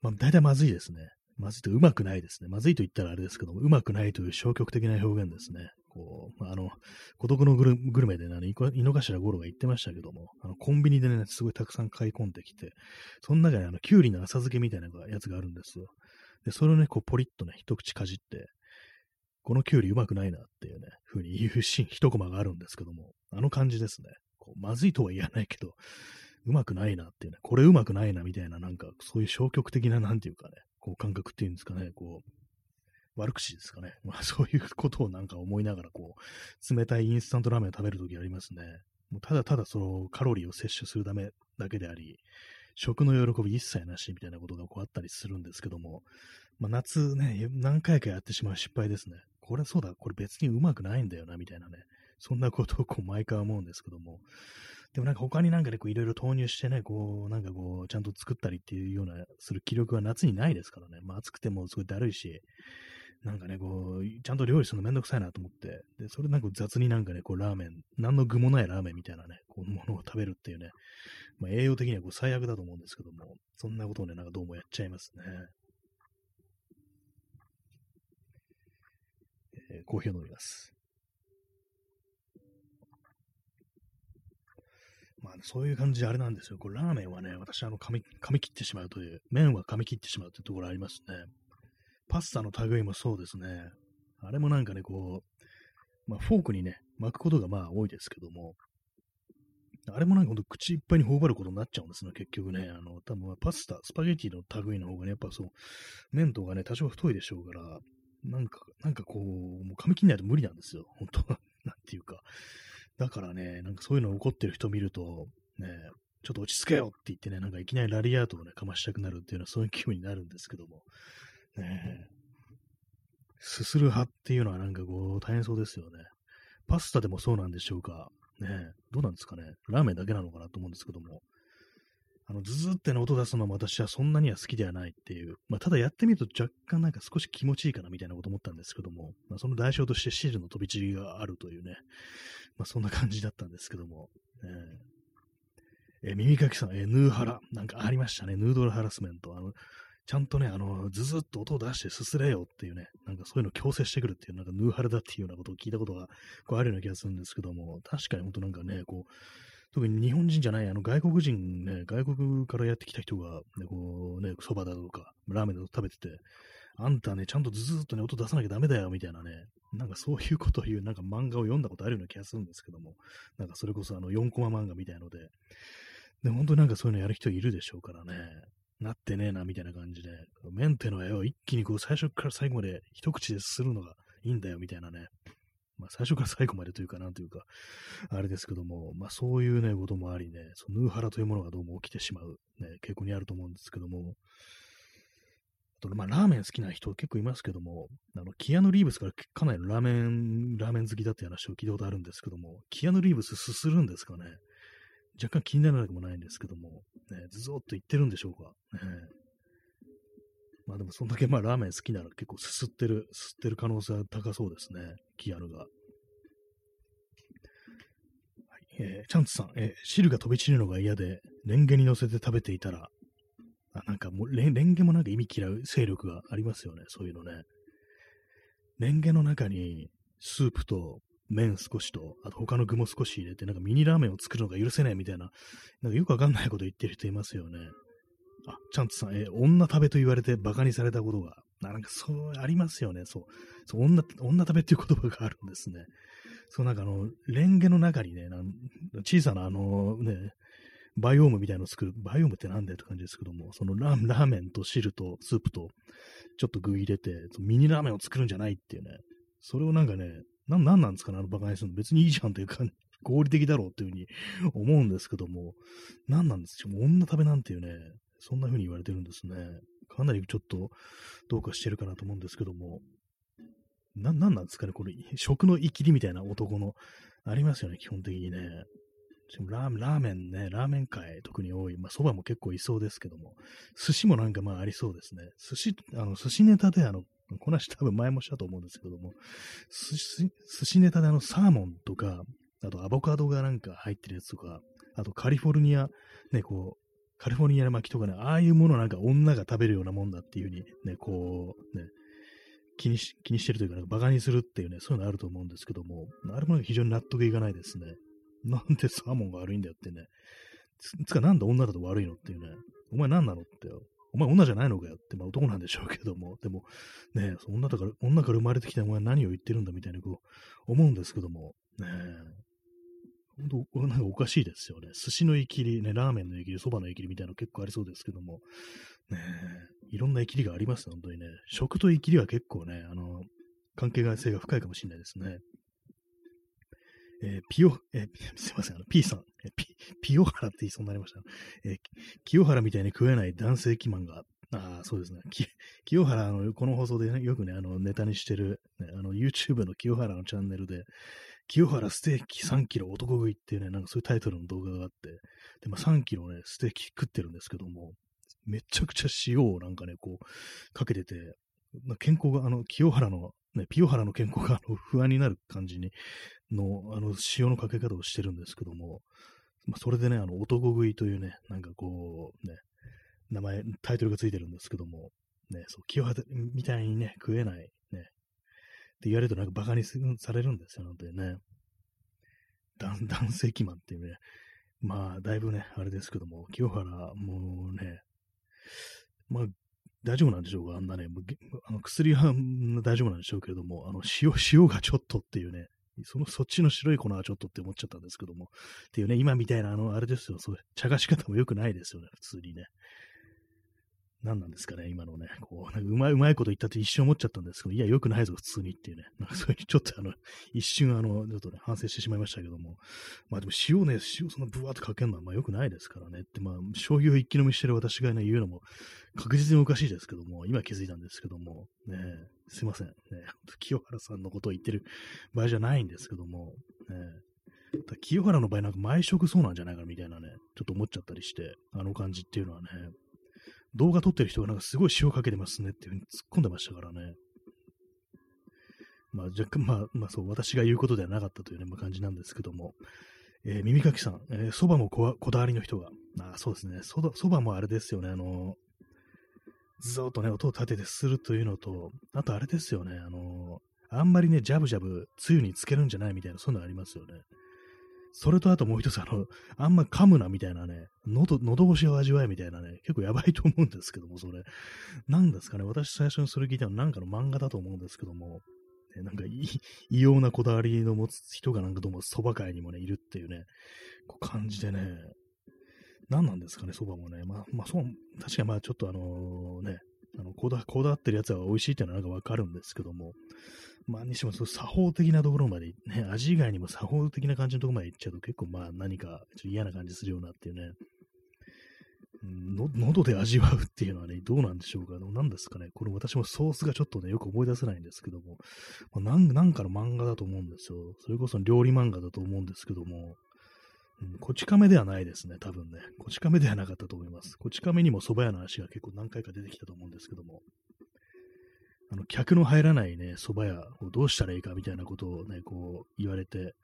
まあ、大体まずいですね。まずいとうまくないですね。まずいと言ったらあれですけども、うまくないという消極的な表現ですね。こう、まあの、孤独のグルグルメでね、井の頭五郎が言ってましたけども、あの、コンビニでね、すごいたくさん買い込んできて、その中にあの、キュウリの浅漬けみたいなやつがあるんですよ。で、それをね、こう、ポリッとね、一口かじって、このキュウリうまくないなっていうね、風に言うシーン、一コマがあるんですけども、あの感じですね。こうまずいとは言わないけど、うまくないなっていうね、これうまくないなみたいな、なんか、そういう消極的な、なんていうかね、こう感覚っていうんですかね、こう、悪口ですかね。まあそういうことをなんか思いながら、こう、冷たいインスタントラーメンを食べるときありますね。もうただただそのカロリーを摂取するためだけであり、食の喜び一切なしみたいなことがこうあったりするんですけども、まあ、夏ね、何回かやってしまう失敗ですね。これそうだ、これ別にうまくないんだよな、みたいなね。そんなことをこう毎回思うんですけども。でもなんか他になんかね、こういろいろ投入してね、こう、なんかこう、ちゃんと作ったりっていうような、する気力は夏にないですからね。まあ暑くてもすごいだるいし、なんかね、こう、ちゃんと料理するのめんどくさいなと思って、で、それなんか雑になんかね、こう、ラーメン、何の具もないラーメンみたいなね、こう、ものを食べるっていうね、まあ、栄養的にはこう最悪だと思うんですけども、そんなことをね、なんかどうもやっちゃいますね。えー、コーヒーを飲みます。まあ、そういう感じであれなんですよ。これラーメンはね、私、あの、噛み、噛み切ってしまうという、麺は噛み切ってしまうというところありますね。パスタの類もそうですね。あれもなんかね、こう、まあ、フォークにね、巻くことがまあ多いですけども、あれもなんかほんと口いっぱいに頬張ることになっちゃうんですね、結局ね。あの、多分パスタ、スパゲティの類の方がね、やっぱそう、麺とかね、多少太いでしょうから、なんか、なんかこう、もう噛み切んないと無理なんですよ、本当 なんていうか。だからね、なんかそういうの怒ってる人見ると、ね、ちょっと落ち着けよって言ってね、なんかいきなりラリアートをね、かましたくなるっていうのはそういう気分になるんですけども、ねすする派っていうのはなんかこう大変そうですよね。パスタでもそうなんでしょうか。ねどうなんですかね。ラーメンだけなのかなと思うんですけども。あの、ズズっての音出すのも私はそんなには好きではないっていう。まあ、ただやってみると若干なんか少し気持ちいいかなみたいなこと思ったんですけども、まあ、その代償として汁の飛び散りがあるというね、まあ、そんな感じだったんですけども、えー、耳かきさん、えー、ヌーハラ、なんかありましたね。ヌードルハラスメント。あの、ちゃんとね、あの、ズズッと音を出してすすれよっていうね、なんかそういうのを強制してくるっていう、なんかヌーハルだっていうようなことを聞いたことがこうあるような気がするんですけども、確かに本当なんかね、こう、特に日本人じゃない、あの外国人ね、外国からやってきた人が、ね、こうね、蕎麦だとか、ラーメンだと食べてて、あんたね、ちゃんとズズッとね、音出さなきゃダメだよ、みたいなね、なんかそういうことを言う、なんか漫画を読んだことあるような気がするんですけども、なんかそれこそあの4コマ漫画みたいので、で、本当になんかそういうのやる人いるでしょうからね。なってねえな、みたいな感じで、メンテの絵を一気にこう最初から最後まで一口でするのがいいんだよ、みたいなね。まあ最初から最後までというかなんというか、あれですけども、まあそういうね、こともありね、そのヌーハラというものがどうも起きてしまう、ね、傾向にあると思うんですけども、あとまあラーメン好きな人結構いますけども、あの、キアヌ・リーブスからかなりラーメン、ラーメン好きだって話を聞いたことあるんですけども、キアヌ・リーブスすするんですかね若干気にならなくもないんですけども、ね、ずぞっと言ってるんでしょうか。ね、まあでもそんだけまあラーメン好きなら結構すすってる、すすってる可能性は高そうですね。キアヌが。はいえー、チャンツさん、えー、汁が飛び散るのが嫌で、レンゲに乗せて食べていたら、あなんかもうレン、レンゲもなんか意味嫌う勢力がありますよね、そういうのね。レンゲの中に、スープと麺少しと、あと他の具も少し入れて、なんかミニラーメンを作るのが許せないみたいな、なんかよくわかんないこと言ってる人いますよね。あ、ちゃんとさん、え女食べと言われて馬鹿にされたことが、なんかそう、ありますよね。そう。そう女、女食べっていう言葉があるんですね。そう、なんかあの、レンゲの中にね、小さなあの、ね、バイオームみたいのを作る、バイオームってなんだよって感じですけども、そのラーメンと汁とスープと、ちょっと具入れて、ミニラーメンを作るんじゃないっていうね、それをなんかね、な、なんなんですかね、あのバカにするの。別にいいじゃんというか、合理的だろうっていうふうに思うんですけども、何なんですよ。女食べなんていうね、そんな風に言われてるんですね。かなりちょっとどうかしてるかなと思うんですけども、な、なんなんですかね、これ、食の生きりみたいな男の、ありますよね、基本的にね。ラーラーメンね、ラーメン界特に多い。まあ、蕎麦も結構いそうですけども、寿司もなんかまあありそうですね。寿司、あの、寿司ネタであの、この話多分前もしたと思うんですけども、寿司、ネタであの、サーモンとか、あとアボカドがなんか入ってるやつとか、あとカリフォルニア、ね、こう、カリフォルニアの巻きとかね、ああいうものなんか女が食べるようなもんだっていうふうにね、こう、ね、気にし、気にしてるというか、なんかバカにするっていうね、そういうのあると思うんですけども、あれも非常に納得いかないですね。なんでサーモンが悪いんだよってね。つつかなんで女だと悪いのっていうね。お前何なのって。お前女じゃないのかよって、まあ男なんでしょうけども。でも、ね女だから、女から生まれてきたお前何を言ってるんだみたいなこう思うんですけども。ね本当、なんかおかしいですよね。寿司のいきり、ね、ラーメンのいきり、そばのいきりみたいなの結構ありそうですけども。ねいろんないきりがありますね、本当にね。食といきりは結構ね、あの、関係性が深いかもしれないですね。えー、ピオ、えー、すいません、あの、P さん、ピ、ピオハラって言いそうになりました。えー、清原みたいに食えない男性肥満が、ああ、そうですね。き清原、あの、この放送で、ね、よくね、あの、ネタにしてる、ね、あの、YouTube の清原のチャンネルで、清原ステーキ3キロ男食いっていうね、なんかそういうタイトルの動画があって、で、まあ3キロね、ステーキ食ってるんですけども、めちゃくちゃ塩をなんかね、こう、かけてて、まあ、健康が、あの、清原の、ね、ピオハラの健康があの 不安になる感じにの、あの、塩のかけ方をしてるんですけども、まあ、それでね、あの、男食いというね、なんかこう、ね、名前、タイトルがついてるんですけども、ね、そう、清原みたいにね、食えない、ね、って言われるとなんかバカにされるんですよ、なんてね。男 性器マンっていうね、まあ、だいぶね、あれですけども、清原もうね、まあ、大丈夫なんでしょうか？あんなね、あの薬は大丈夫なんでしょうけれども、あの塩、塩がちょっとっていうね、その、そっちの白い粉はちょっとって思っちゃったんですけども、っていうね、今みたいな、あの、あれですよ、それ、茶化し方も良くないですよね、普通にね。何なんですかね、今のね、こう、なんかうまい、うまいこと言ったって一瞬思っちゃったんですけど、いや、良くないぞ、普通にっていうね。なんかそういう、ちょっとあの、一瞬あの、ちょっとね、反省してしまいましたけども。まあでも塩ね、塩そんなブワーってかけるのは、まあ良くないですからね。って、まあ、醤油を一気飲みしてる私がね、言うのも確実におかしいですけども、今気づいたんですけども、ね、すいません。ね、清原さんのことを言ってる場合じゃないんですけども、ね、清原の場合なんか毎食そうなんじゃないかみたいなね、ちょっと思っちゃったりして、あの感じっていうのはね、動画撮ってる人がなんかすごい塩かけてますねっていうふうに突っ込んでましたからね。まあ若干、まあ、まあそう、私が言うことではなかったというね、まあ、感じなんですけども。えー、耳かきさん、えー、蕎麦もこだわりの人が。あそうですね。そばもあれですよね。あの、ずっとね、音を立ててするというのと、あとあれですよね。あの、あんまりね、ジャブジャブ、つゆにつけるんじゃないみたいな、そういうのありますよね。それとあともう一つ、あの、あんま噛むなみたいなね、喉、喉越しを味わえみたいなね、結構やばいと思うんですけども、それ。何ですかね、私最初にそれ聞いたのなんかの漫画だと思うんですけども、ね、なんか異様なこだわりの持つ人がなんかどうも蕎麦界にもね、いるっていうね、こう感じでね、何なんですかね、蕎麦もね。まあ、まあ、そう、確かにまあちょっとあのね、あのこだ、こだわってるやつは美味しいっていうのはなんかわかるんですけども、まあ、にしても、作法的なところまで、ね、味以外にも作法的な感じのところまで行っちゃうと結構まあ何かちょっと嫌な感じするようなっていうね、の喉で味わうっていうのはね、どうなんでしょうか。何ですかね。これ私もソースがちょっとね、よく思い出せないんですけども、ま、なんかの漫画だと思うんですよ。それこそ料理漫画だと思うんですけども、うん、こち亀ではないですね、多分ね。こち亀ではなかったと思います。こち亀にも蕎麦屋の足が結構何回か出てきたと思うんですけども、あの、客の入らないね、蕎麦屋をどうしたらいいかみたいなことをね、こう言われて、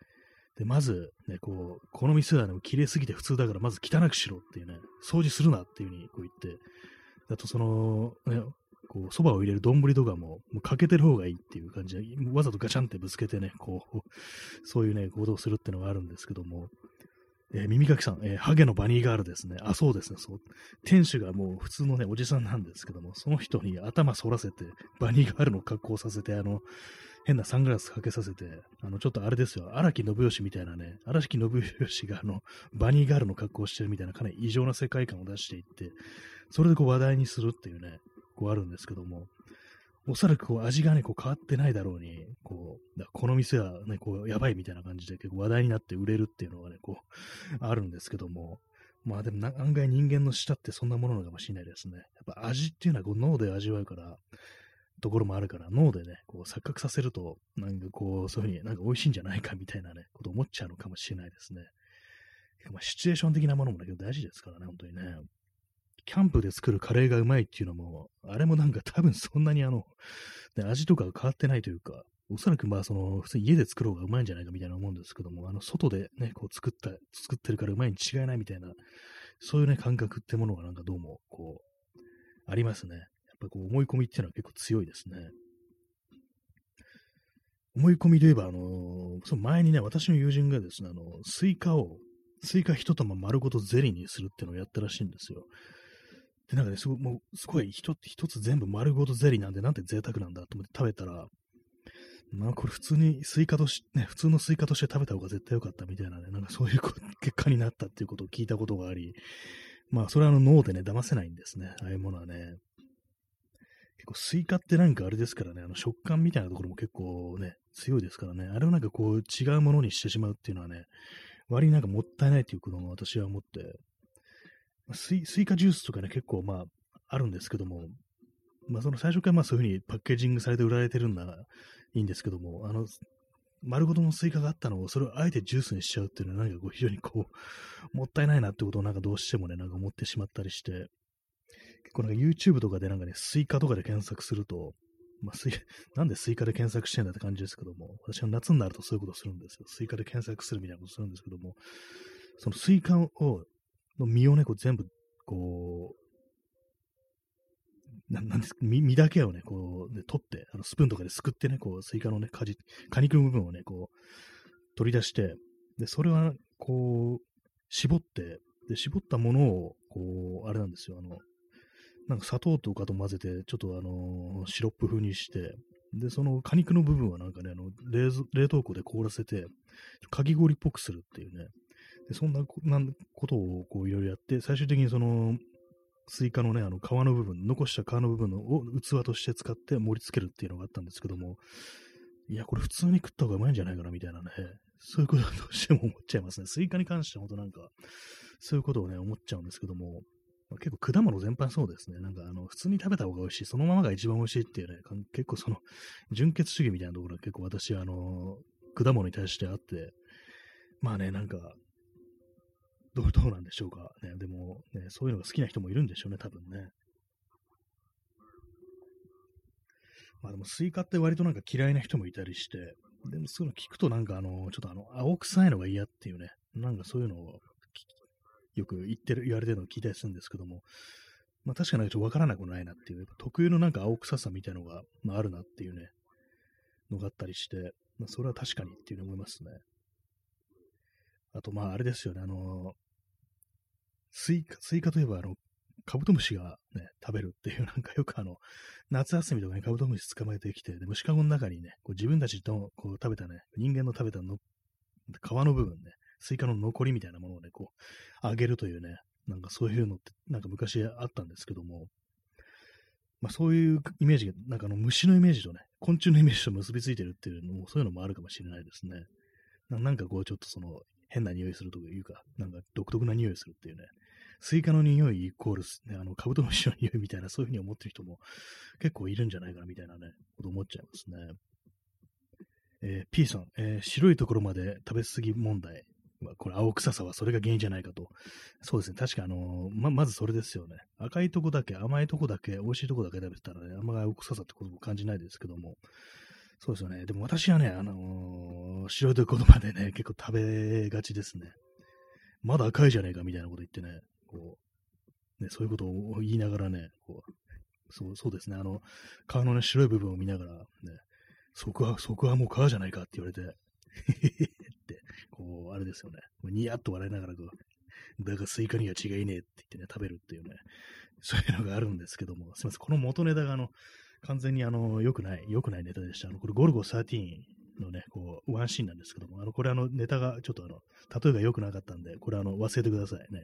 で、まず、ね、こう、この店はね、綺麗すぎて普通だから、まず汚くしろっていうね、掃除するなっていうふうにこう言って、あとその、ね、こう、蕎麦を入れる丼とかも、もう欠けてる方がいいっていう感じで、わざとガチャンってぶつけてね、こう、そういうね、行動をするっていうのがあるんですけども、えー、耳かきさん、えー、ハゲのバニーガールですね。あ、そうですね、そう。店主がもう普通のね、おじさんなんですけども、その人に頭反らせて、バニーガールの格好をさせて、あの、変なサングラスかけさせて、あの、ちょっとあれですよ、荒木信義みたいなね、荒木信義があの、バニーガールの格好をしてるみたいな、かなり異常な世界観を出していって、それでこう話題にするっていうね、こうあるんですけども、おそらくこう味がね、こう変わってないだろうに、こう、この店はね、こう、やばいみたいな感じで結構話題になって売れるっていうのがね、こう、あるんですけども、まあでも案外人間の舌ってそんなものなのかもしれないですね。やっぱ味っていうのはこう脳で味わうから、ところもあるから、脳でね、こう錯覚させると、なんかこう、そういうふうになんか美味しいんじゃないかみたいなね、こと思っちゃうのかもしれないですね。まあ、シチュエーション的なものもだけど大事ですからね、本当にね。キャンプで作るカレーがうまいっていうのも、あれもなんか多分そんなにあの、ね、味とかが変わってないというか、おそらくまあその、普通に家で作る方がうまいんじゃないかみたいな思うんですけども、あの、外でね、こう作った、作ってるからうまいに違いないみたいな、そういうね、感覚ってものがなんかどうも、こう、ありますね。やっぱこう思い込みっていうのは結構強いですね。思い込みで言えば、あのその前にね、私の友人がですね、あの、スイカを、スイカ一玉丸ごとゼリーにするっていうのをやったらしいんですよ。で、なんかね、すごい、もう、すごい一つ全部丸ごとゼリーなんで、なんて贅沢なんだと思って食べたら、まあこれ普通にスイカとし、ね、普通のスイカとして食べた方が絶対良かったみたいなね、なんかそういう結果になったっていうことを聞いたことがあり、まあそれはあの脳でね、騙せないんですね。ああいうものはね。結構スイカってなんかあれですからね、あの食感みたいなところも結構ね、強いですからね、あれをなんかこう違うものにしてしまうっていうのはね、割になんかもったいないということも私は思って、スイスイカジュースとかね、結構まあ、あるんですけども、まあその最初からまあそういうふうにパッケージングされて売られてるんならいいんですけども、あの、丸ごとのスイカがあったのを、それをあえてジュースにしちゃうっていうのは、何かこう非常にこう、もったいないなってことをなんかどうしてもね、なんか思ってしまったりして、結構なんか YouTube とかでなんかね、スイカとかで検索すると、まあ、スイ なんでスイカで検索してんだって感じですけども、私は夏になるとそういうことするんですよ。スイカで検索するみたいなことするんですけども、そのスイカをの実をね、こう全部、こう、ななんですか、実だけをね、こう、ね、取って、あのスプーンとかですくってね、こう、スイカのね、果実、果肉の部分をね、こう、取り出して、で、それは、こう、絞って、で、絞ったものを、こう、あれなんですよ、あの、なんか砂糖とかと混ぜて、ちょっとあのシロップ風にして、で、その果肉の部分はなんかね、あの冷冷凍庫で凍らせて、かき氷っぽくするっていうね、でそんなことをこういろいろやって、最終的にその、スイカのね、あの皮の部分、残した皮の部分を器として使って盛り付けるっていうのがあったんですけども、いや、これ普通に食った方がうまいんじゃないかな、みたいなね、そういうことはどうしても思っちゃいますね。スイカに関しては本当なんか、そういうことをね、思っちゃうんですけども、結構果物全般そうですね。なんかあの、普通に食べた方が美味しい。そのままが一番美味しいっていうね、結構その、純血主義みたいなところが結構私はあの、果物に対してあって、まあね、なんか、どう どうなんでしょうか。ね、でも、ね、そういうのが好きな人もいるんでしょうね、多分ね。まあでも、スイカって割となんか嫌いな人もいたりして、でもそういうの聞くとなんかあの、ちょっとあの、青臭いのが嫌っていうね、なんかそういうのをよく言ってる、言われてるのを聞いたりするんですけども、まあ確かにちょっとわからなくないなっていう、特有のなんか青臭さみたいのが、まあ、あるなっていうね、のがあったりして、まあそれは確かにっていうふうに思いますね。あとまああれですよね、あの、スイカ、スイカといえば、あの、カブトムシがね、食べるっていう、なんかよくあの、夏休みとかにカブトムシ捕まえてきて、で、虫かごの中にね、こう自分たちとこう食べたね、人間の食べたの皮の部分ね、スイカの残りみたいなものをね、こう、あげるというね、なんかそういうのって、なんか昔あったんですけども、まあそういうイメージが、なんかあの虫のイメージとね、昆虫のイメージと結びついてるっていうのも、そういうのもあるかもしれないですね。なんかこう、ちょっとその、変な匂いするというか、なんか独特な匂いするっていうね、スイカの匂いイコール、ね、あの、カブトムシの匂いみたいな、そういうふうに思ってる人も結構いるんじゃないかな、みたいなね、こと思っちゃいますね。えー、P さん、えー、白いところまで食べ過ぎ問題。まあ、これ、青臭さはそれが原因じゃないかと。そうですね。確かあのー、ま、まずそれですよね。赤いとこだけ、甘いとこだけ、美味しいとこだけ食べてたらね、あんまり青臭さってことも感じないですけども、そうですよね。でも私はね、あのー、白いところまでね、結構食べがちですね。まだ赤いじゃねえかみたいなこと言ってね、こう、ね、そういうことを言いながらね、こう、そう、そうですね。あの、皮のね、白い部分を見ながら、ね、そこは、そこはもう皮じゃないかって言われて、へへへって、こう、あれですよね。ニヤッと笑いながらこう、だがスイカには違いねえって言ってね、食べるっていうね、そういうのがあるんですけども、すみません、この元ネタがあの、完全にあの、良くない、良くないネタでした。あの、これ、ゴルゴ13のね、こう、ワンシーンなんですけども、あの、これあの、ネタがちょっとあの、例えが良くなかったんで、これあの、忘れてくださいね。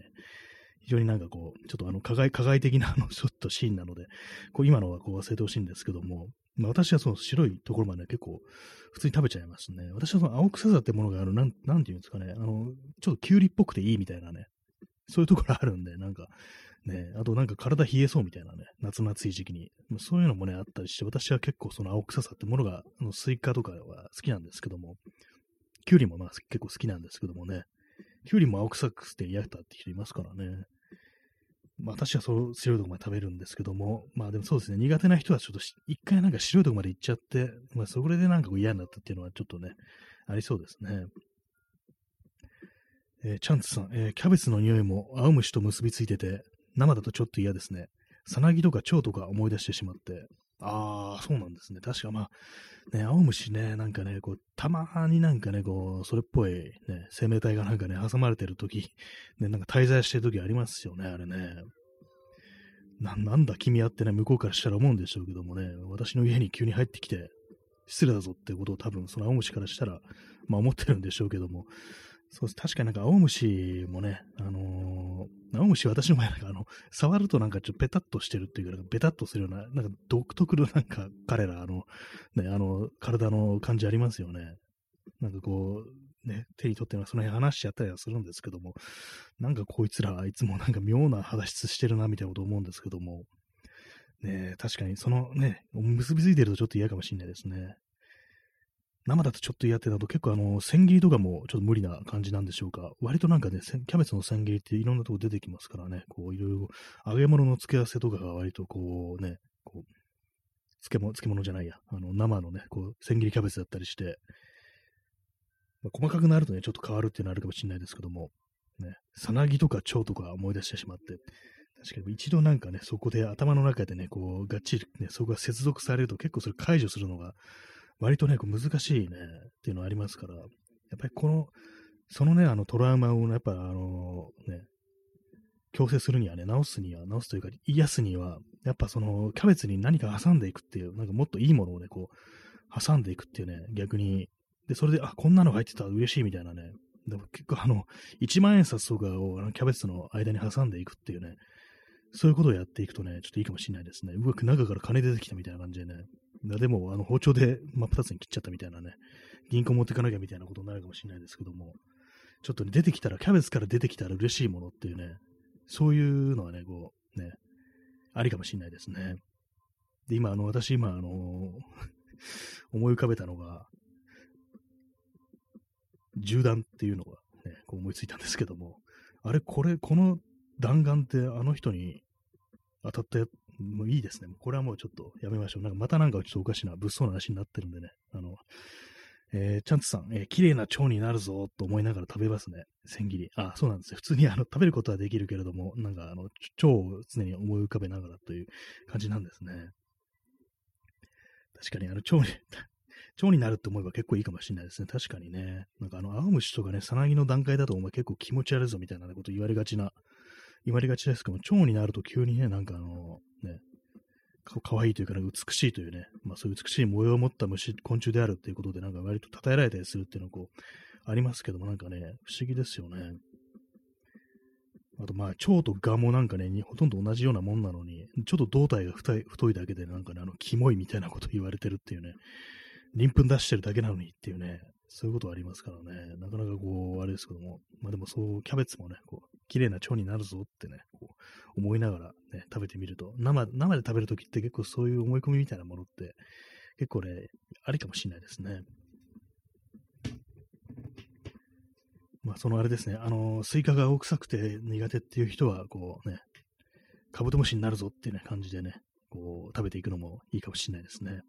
非常になんかこう、ちょっとあの、加害、加害的なあの、ちょっとシーンなので、こう、今のはこう忘れてほしいんですけども、まあ、私はその白いところまで結構、普通に食べちゃいますね。私はその青臭さってものがあの、なん、なんていうんですかね、あの、ちょっとキュウリっぽくていいみたいなね、そういうところあるんで、なんか、ね、あとなんか体冷えそうみたいなね、夏の暑い時期に。そういうのもね、あったりして、私は結構その青臭さってものが、あのスイカとかは好きなんですけども、キュウリもまあ結構好きなんですけどもね、キュウリも青臭くて嫌だって人いますからね。まあ私はそう白いとこまで食べるんですけども、まあでもそうですね、苦手な人はちょっと一回なんか白いとこまで行っちゃって、まあそれでなんか嫌になったっていうのはちょっとね、ありそうですね。えー、チャンツさん、えー、キャベツの匂いも青虫と結びついてて、生だとちょっと嫌ですね。さなぎとか蝶とか思い出してしまって。ああ、そうなんですね。確かまあ、ね、青虫ね、なんかね、こう、たまになんかね、こう、それっぽいね、生命体がなんかね、挟まれてるとき、ね、なんか滞在してるときありますよね、あれね。な、なんだ君はってね、向こうからしたら思うんでしょうけどもね、私の家に急に入ってきて、失礼だぞってことを多分その青虫からしたら、まあ思ってるんでしょうけども、そうです。確かになんか青虫もね、あのー、青虫私の前なんかあの、触るとなんかちょっとペタッとしてるっていうか、ベタッとするような、なんか独特のなんか彼ら、あの、ね、あの、体の感じありますよね。なんかこう、ね、手に取ってその辺話しちゃったりはするんですけども、なんかこいつらあいつもなんか妙な肌質してるなみたいなこと思うんですけども、ね、確かにそのね、結びついてるとちょっと嫌かもしれないですね。生だとちょっと嫌ってなと結構あの、千切りとかもちょっと無理な感じなんでしょうか。割となんかね、キャベツの千切りっていろんなとこ出てきますからね、こういろいろ揚げ物の付け合わせとかが割とこうね、こう、漬物、漬物じゃないや、あの、生のね、こう、千切りキャベツだったりして、まあ、細かくなるとね、ちょっと変わるっていうのはあるかもしれないですけども、ね、さなぎとか蝶とか思い出してしまって、確かに一度なんかね、そこで頭の中でね、こう、がっちりね、そこが接続されると結構それ解除するのが割とね、こう難しいね、っていうのありますから、やっぱりこの、そのね、あのトラウマを、ねやっぱあの、ね、強制するにはね、直すには、直すというか、癒すには、やっぱその、キャベツに何か挟んでいくっていう、なんかもっといいものをね、こう、挟んでいくっていうね、逆に、で、それで、あ、こんなの入ってたら嬉しいみたいなね、でも結構あの、一万円札とかをキャベツの間に挟んでいくっていうね、そういうことをやっていくとね、ちょっといいかもしれないですね。うわ、中から金出てきたみたいな感じでね。でも、あの、包丁で真っ二つに切っちゃったみたいなね、銀行持ってかなきゃみたいなことになるかもしれないですけども、ちょっと、ね、出てきたら、キャベツから出てきたら嬉しいものっていうね、そういうのはね、こう、ね、ありかもしれないですね。で、今、あの、私、今、あの 思い浮かべたのが、銃弾っていうのが、ね、こう思いついたんですけども、あれ、これ、この弾丸ってあの人に当たった、もういいですね。これはもうちょっとやめましょう。なんかまたなんかちょっとおかしな、物騒な話になってるんでね。あの、えー、チャンツさん、えー、綺麗な腸になるぞと思いながら食べますね。千切り。あ、そうなんですよ。普通にあの食べることはできるけれども、なんかあの、腸を常に思い浮かべながらという感じなんですね。確かにあの、腸に 腸になるって思えば結構いいかもしれないですね。確かにね。なんかあの、青虫とかね、さなぎの段階だとお前結構気持ち悪いぞみたいなこと言われがちな言われがちですけども、腸になると急にね、なんかあの、ね、かかわいというか、美しいというね、まあそういう美しい模様を持った虫、昆虫であるっていうことで、なんか割と称えられたりするっていうのはこう、ありますけども、なんかね、不思議ですよね。あとまあ、腸と蛾もなんかね、ほとんど同じようなもんなのに、ちょっと胴体が太い太いだけでなんかね、あの、キモいみたいなこと言われてるっていうね、鱗粉出してるだけなのにっていうね、そういうことありますからね、なかなかこう、あれですけども、まあでもそう、キャベツもね、こう、綺麗な腸になるぞってね、こう思いながらね、食べてみると、生、生で食べるときって結構そういう思い込みみたいなものって、結構ね、ありかもしれないですね。まあ、そのあれですね、あの、スイカが青臭くて苦手っていう人は、こうね、カブトムシになるぞっていう、感じでね、こう、食べていくのもいいかもしれないですね。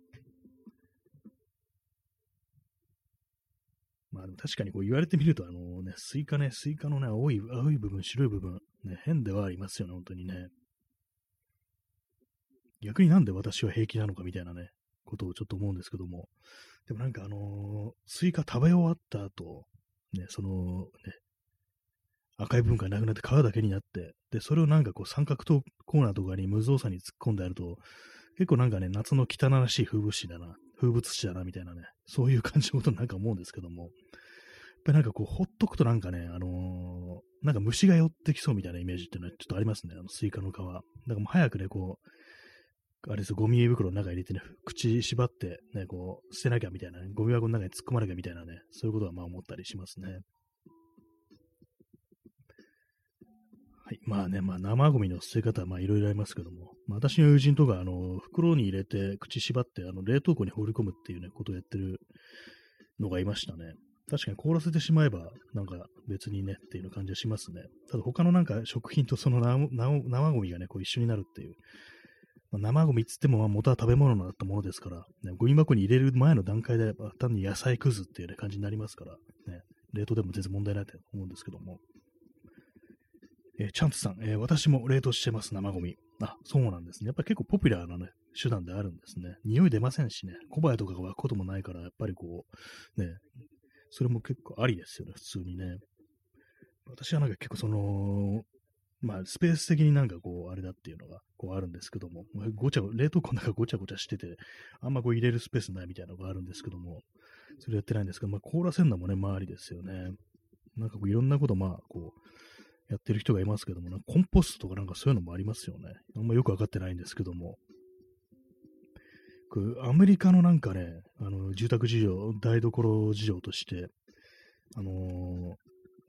まあでも確かにこう言われてみると、あのね、スイカね、スイカのね、青い、青い部分、白い部分、ね、変ではありますよね、本当にね。逆になんで私は平気なのかみたいなね、ことをちょっと思うんですけども、でもなんかあのー、スイカ食べ終わった後、ね、その、ね、赤い部分がなくなって皮だけになって、で、それをなんかこう三角コーナーとかに無造作に突っ込んであると、結構なんかね、夏の汚らしい風物詩だな、風物詩だな、みたいなね、そういう感じのことなんか思うんですけども、やっぱりなんかこう、ほっとくとなんかね、あのー、なんか虫が寄ってきそうみたいなイメージっていうのはちょっとありますね、あのスイカの皮。だからもう早くね、こう、あれですゴミ袋の中に入れてね、口縛って、ね、こう、捨てなきゃみたいな、ね、ゴミ箱の中に突っ込まなきゃみたいなね、そういうことはまあ思ったりしますね。はい。まあね、まあ生ゴミの捨て方はまあいろいろありますけども、まあ、私の友人とか、あの、袋に入れて口縛って、あの、冷凍庫に放り込むっていうね、ことをやってるのがいましたね。確かに凍らせてしまえば、なんか別にねっていう感じがしますね。ただ他のなんか食品とその生ゴミがね、こう一緒になるっていう。まあ、生ゴミっつっても、まあ元は食べ物だったものですから、ね、ゴミ箱に入れる前の段階で、単に野菜くずっていう、ね、感じになりますから、ね、冷凍でも全然問題ないと思うんですけども。えー、チャンツさん、えー、私も冷凍してます、生ゴミ。あ、そうなんですね。やっぱり結構ポピュラーなね、手段であるんですね。匂い出ませんしね、小林とかが湧くこともないから、やっぱりこう、ね、それも結構ありですよね、普通にね。私はなんか結構その、まあ、スペース的になんかこう、あれだっていうのが、こうあるんですけども、ごちゃ、冷凍庫の中ごちゃごちゃしてて、あんまこう入れるスペースないみたいなのがあるんですけども、それやってないんですけど、まあ、凍らせるのもね、周りですよね。なんかこういろんなこと、まあ、こう、やってる人がいますけども、コンポストとかなんかそういうのもありますよね。あんまよくわかってないんですけども。アメリカのなんかね、あの住宅事情、台所事情として、あのー、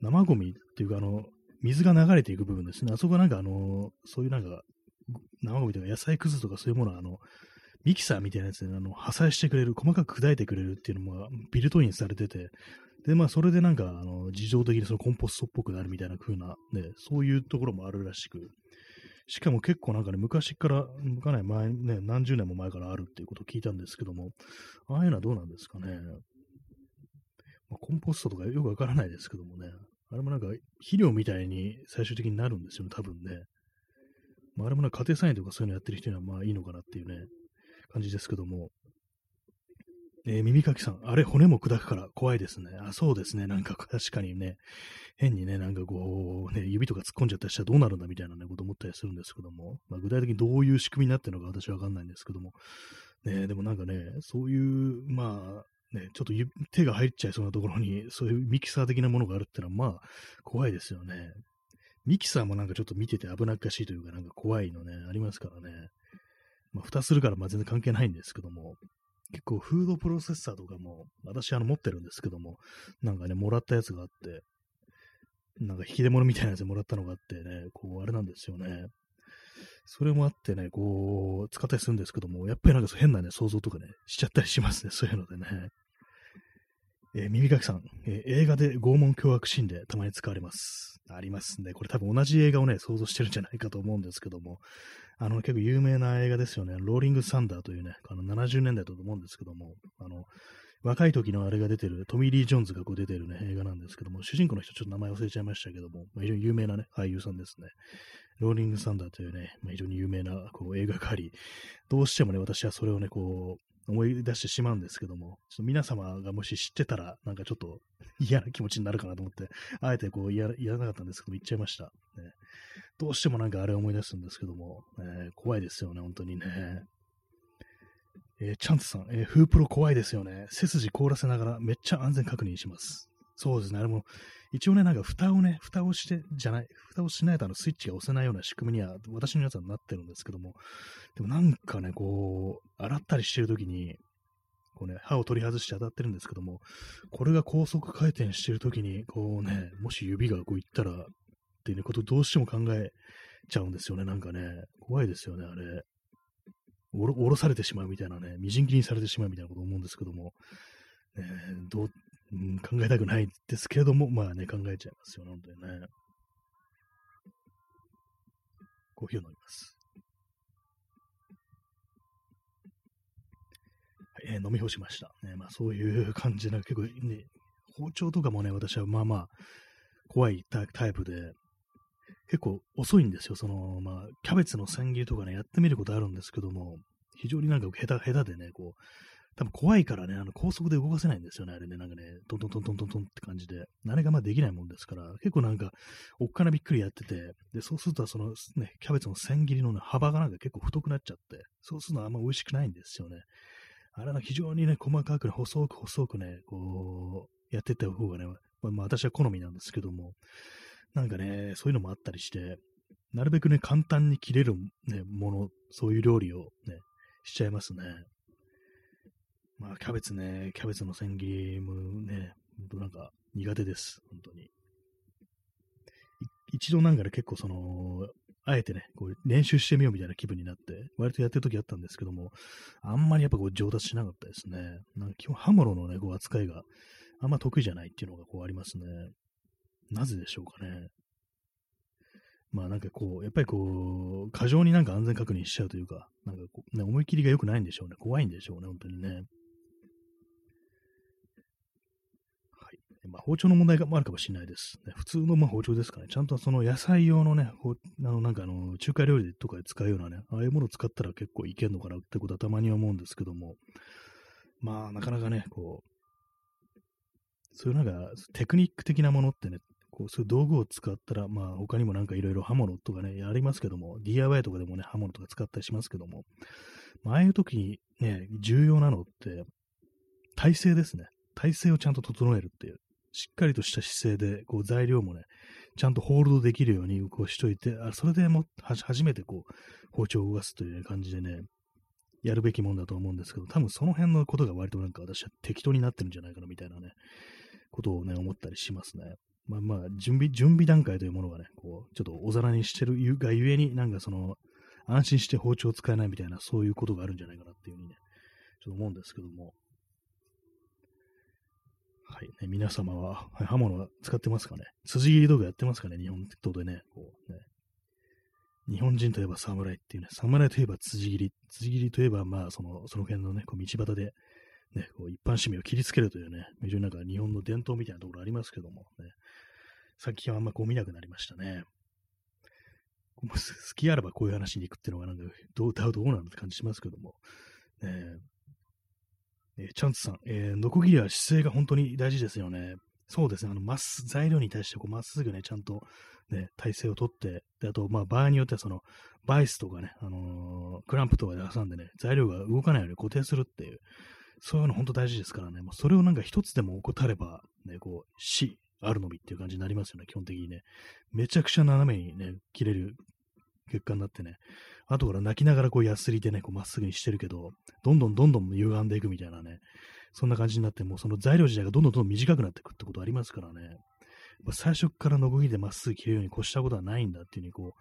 生ゴミっていうか、あの、水が流れていく部分ですね。あそこはなんかあの、そういうなんか、生ゴミとか野菜くずとかそういうものは、あの、ミキサーみたいなやつで、あの、破砕してくれる、細かく砕いてくれるっていうのもビルトインされてて、で、まあ、それでなんか、あの、事情的にそのコンポストっぽくなるみたいな風な、ね、そういうところもあるらしく、しかも結構なんかね、昔から、かなり前、ね、何十年も前からあるっていうことを聞いたんですけども、ああいうのはどうなんですかね。まあ、コンポストとかよくわからないですけどもね、あれもなんか肥料みたいに最終的になるんですよね、多分ね。まあ、あれもなんか家庭菜園とかそういうのやってる人にはまあいいのかなっていうね、感じですけども、えー、耳かきさん、あれ骨も砕くから怖いですね。あ、そうですね。なんか確かにね、変にね、なんかこう、ね、指とか突っ込んじゃったりしたらどうなるんだみたいなね、こと思ったりするんですけども、まあ、具体的にどういう仕組みになってるのか私はわかんないんですけども、ね、でもなんかね、そういう、まあ、ね、ちょっと手が入っちゃいそうなところに、そういうミキサー的なものがあるってのは、まあ、怖いですよね。ミキサーもなんかちょっと見てて危なっかしいというか、なんか怖いのね、ありますからね。まあ、蓋するから、まあ全然関係ないんですけども、結構フードプロセッサーとかも、私あの持ってるんですけども、なんかね、もらったやつがあって、なんか引き出物みたいなやつもらったのがあってね、こう、あれなんですよね。それもあってね、こう、使ったりするんですけども、やっぱりなんか変なね、想像とかね、しちゃったりしますね、そういうのでね。えー、耳かきさん、えー、映画で拷問凶悪シーンでたまに使われます。ありますね。これ多分同じ映画をね、想像してるんじゃないかと思うんですけども、あの、結構有名な映画ですよね。ローリング・サンダーというね、あの70年代だと思うんですけども、あの、若い時のあれが出てる、トミー・リー・ジョーンズがこう出てるね、映画なんですけども、主人公の人ちょっと名前忘れちゃいましたけども、まあ、非常に有名なね、俳優さんですね。ローリング・サンダーというね、まあ、非常に有名なこう映画があり、どうしてもね、私はそれをね、こう、思い出してしまうんですけども、ちょっと皆様がもし知ってたら、なんかちょっと 嫌な気持ちになるかなと思って、あえてこうやらなかったんですけど、言っちゃいました。ね、どうしてもなんかあれ思い出すんですけども、えー、怖いですよね、本当にね。えー、チャンツさん、えー、フープロ怖いですよね。背筋凍らせながらめっちゃ安全確認します。そうですね、あれも、一応ね、なんか蓋をね、蓋をして、じゃない、蓋をしないとあのスイッチが押せないような仕組みには、私のやつはなってるんですけども、でもなんかね、こう、洗ったりしてるときに、こうね、歯を取り外して当たってるんですけども、これが高速回転してるときに、こうね、もし指がこういったら、っていうことどうしても考えちゃうんですよね。なんかね、怖いですよね、あれ。おろ、ろされてしまうみたいなね、みじん切りにされてしまうみたいなこと思うんですけども、ね、どう、うん、考えたくないですけれども、まあね、考えちゃいますよ、本当にね。コーヒーを飲みます。はい、えー、飲み干しました。ね、まあそういう感じな、結構ね、包丁とかもね、私はまあまあ怖いタイプで、結構遅いんですよ。その、まあ、キャベツの千切りとかね、やってみることあるんですけども、非常になんか下手、下手でね、こう、多分怖いからね、あの高速で動かせないんですよね、あれね、なんかね、トントントントントントンって感じで、あれがまあできないもんですから、結構なんか、おっかなびっくりやってて、で、そうするとそのね、キャベツの千切りの、ね、幅がなんか結構太くなっちゃって、そうするとあんま美味しくないんですよね。あれは非常にね、細かく、ね、細く細くね、こう、やってった方がね、まあ、まあ、私は好みなんですけども、なんかね、そういうのもあったりして、なるべくね、簡単に切れる、ね、もの、そういう料理をね、しちゃいますね。まあ、キャベツね、キャベツの千切りもね、ほんとなんか苦手です、本当に。一度なんかね、結構その、あえてね、こう練習してみようみたいな気分になって、割とやってる時あったんですけども、あんまりやっぱこう上達しなかったですね。なんか基本刃物のね、こう扱いがあんま得意じゃないっていうのがこうありますね。なぜでしょうかね。まあなんかこう、やっぱりこう、過剰になんか安全確認しちゃうというか、なんかこう、ね、思い切りが良くないんでしょうね。怖いんでしょうね、本当にね。まあ包丁の問題もあるかもしれないです。ね、普通のま包丁ですかね。ちゃんとその野菜用のね、あのなんかあの、中華料理とかで使うようなね、ああいうものを使ったら結構いけんのかなってことはたまに思うんですけども、まあなかなかね、こう、そういうなんかテクニック的なものってね、こうそういう道具を使ったら、まあ他にもなんかいろいろ刃物とかね、ありますけども、DIY とかでもね、刃物とか使ったりしますけども、まあ、ああいう時にね、重要なのって、体勢ですね。体勢をちゃんと整えるっていう。しっかりとした姿勢で、こう材料もね、ちゃんとホールドできるようにこうしといて、あそれでも初めてこう包丁を動かすという感じでね、やるべきもんだと思うんですけど、多分その辺のことが割となんか私は適当になってるんじゃないかなみたいなね、ことをね、思ったりしますね。まあまあ、準備、準備段階というものがね、こう、ちょっとお皿にしてるがゆえに、なんかその、安心して包丁を使えないみたいな、そういうことがあるんじゃないかなっていうふうにね、ちょっと思うんですけども。はい、ね、皆様は、刃物は使ってますかね？辻切り道具やってますかね？日本刀でね、こうね。日本人といえば侍っていうね、侍といえば辻切り、辻切りといえば、まあ、その、その辺のね、こう道端でね、こう一般市民を切りつけるというね、非常になんか日本の伝統みたいなところありますけども、ね、最近はあんまこう見なくなりましたね。好きあらばこういう話に行くっていうのがなんかどう、どうなんって感じしますけども。ねえー、チャンツさん、えー、ノコギリは姿勢が本当に大事ですよね。そうですね、あの、まっす、材料に対してこうまっすぐね、ちゃんとね、体勢をとって、で、あと、まあ、場合によってはその、バイスとかね、あのー、クランプとかで挟んでね、材料が動かないように固定するっていう、そういうの本当大事ですからね、もうそれをなんか一つでも怠れば、ね、こう、死、あるのみっていう感じになりますよね、基本的にね。めちゃくちゃ斜めにね、切れる結果になってね、後から泣きながらこう、やすりでね、こう、まっすぐにしてるけど、どんどんどんどん歪んでいくみたいなね、そんな感じになって、もうその材料自体がどんどんどん短くなっていくってことありますからね。最初からノコギリでまっすぐ切れるように越したことはないんだっていうふうにこ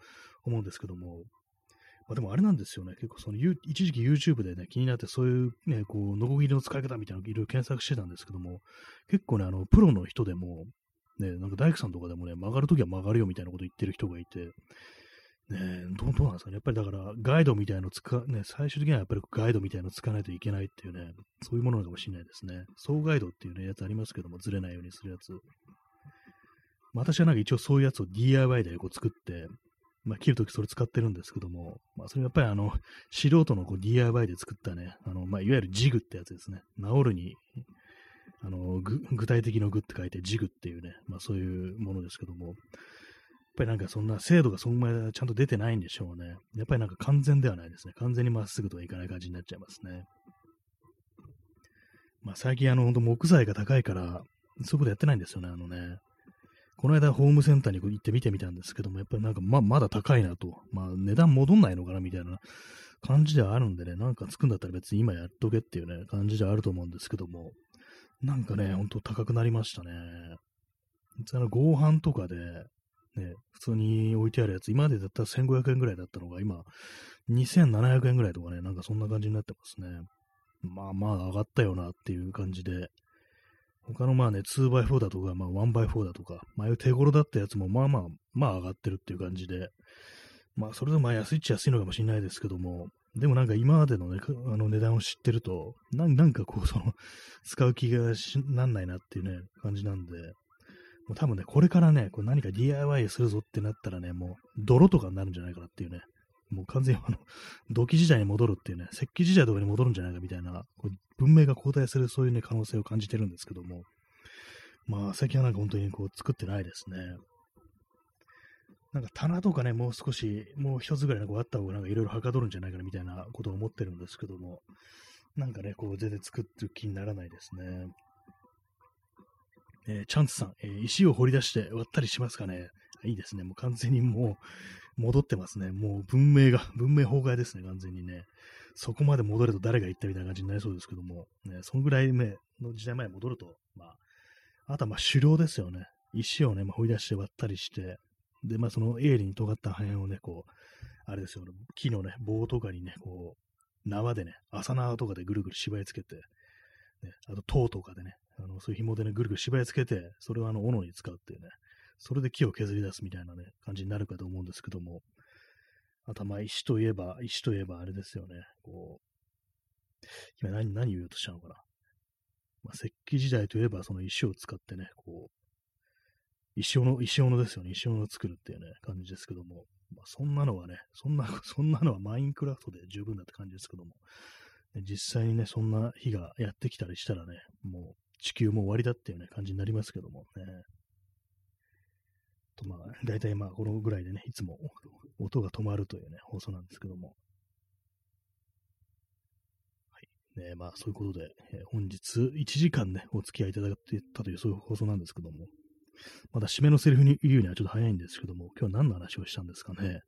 う思うんですけども、まあ、でもあれなんですよね。結構その、一時期 YouTube でね、気になってそういうね、こう、ノコギリの使い方みたいなのをいろいろ検索してたんですけども、結構ね、あの、プロの人でも、ね、なんか大工さんとかでもね、曲がるときは曲がるよみたいなこと言ってる人がいて、ねどうどうなんですかね。やっぱりだから、ガイドみたいの使ね、最終的にはやっぱりガイドみたいの使わないといけないっていうね、そういうものなのかもしれないですね。総ガイドっていうね、やつありますけども、ずれないようにするやつ。まあ、私はなんか一応そういうやつを DIY でこう作って、まあ、切るときそれ使ってるんですけども、まあ、それやっぱりあの、素人のこう DIY で作ったね、あの、まあ、いわゆるジグってやつですね。治るに、あの、具体的の具って書いてジグっていうね、まあ、そういうものですけども、っぱりなんかそんな精度がそんなちゃんと出てないんでしょうね。やっぱりなんか完全ではないですね。完全にまっすぐとはいかない感じになっちゃいますね。まあ、最近あの、本当木材が高いから、そういうことやってないんですよね、あのね。この間ホームセンターに行って見てみたんですけども、やっぱりなんかままだ高いなと、まあ値段戻んないのかなみたいな感じではあるんでね、なんかつくんだったら別に今やっとけっていうね、感じではあると思うんですけども、なんかね、ほんと高くなりましたね。あの合板とかで、ね、普通に置いてあるやつ、今までだったら1500円ぐらいだったのが、今、2700円ぐらいとかね、なんかそんな感じになってますね。まあまあ上がったよなっていう感じで、他のまあね、2x4 だとか、まあ 1x4 だとか、まあいう手頃だったやつもまあまあ、まあ上がってるっていう感じで、まあそれでもまあ安いっちゃ安いのかもしれないですけども、でもなんか今までのね、あの値段を知ってると、なんかこうその、使う気がしなんないなっていうね、感じなんで、もう多分ね、これからね、こう何か DIY するぞってなったらね、もう泥とかになるんじゃないかなっていうね、もう完全にあの、土器時代に戻るっていうね、石器時代とかに戻るんじゃないかみたいな、こう文明が後退するそういうね、可能性を感じてるんですけども、まあ、最近はなんか本当にこう作ってないですね。なんか棚とかね、もう少し、もう一つぐらいこうあった方がなんかいろいろはかどるんじゃないかなみたいなことを思ってるんですけども、なんかね、こう全然作ってる気にならないですね。えー、チャンツさん、えー、石を掘り出して割ったりしますかね？いいですね。もう完全にもう戻ってますね。もう文明が、文明崩壊ですね、完全にね。そこまで戻ると誰が言ったみたいな感じになりそうですけども、ね、そのぐらい目の時代前に戻ると、まあ、あとはまあ狩猟ですよね。石をね、まあ、掘り出して割ったりして、で、まあその鋭利に尖った破片をね、こう、あれですよね、木のね、棒とかにね、こう、縄でね、朝縄とかでぐるぐる縛り付けて、ね、あと塔とかでね、あのそういう紐でね、ぐるぐる縛り付けて、それをあの、斧に使うっていうね、それで木を削り出すみたいなね、感じになるかと思うんですけども、あとまあ石といえば、石といえばあれですよね、こう、今何、何言おうとしたのかな。まあ、石器時代といえばその石を使ってね、こう、石斧、石斧ですよね。石斧を作るっていうね、感じですけども。まあ、そんなのはね、そんな、そんなのはマインクラフトで十分だって感じですけども。実際にね、そんな日がやってきたりしたらね、もう地球も終わりだっていうね、感じになりますけどもね。と、まあ、大体まあ、このぐらいでね、いつも音が止まるというね、放送なんですけども。はい。ね、まあ、そういうことで、えー、本日1時間ね、お付き合いいただいたという、そういう放送なんですけども。まだ締めのセリフに言うにはちょっと早いんですけども、今日は何の話をしたんですかね。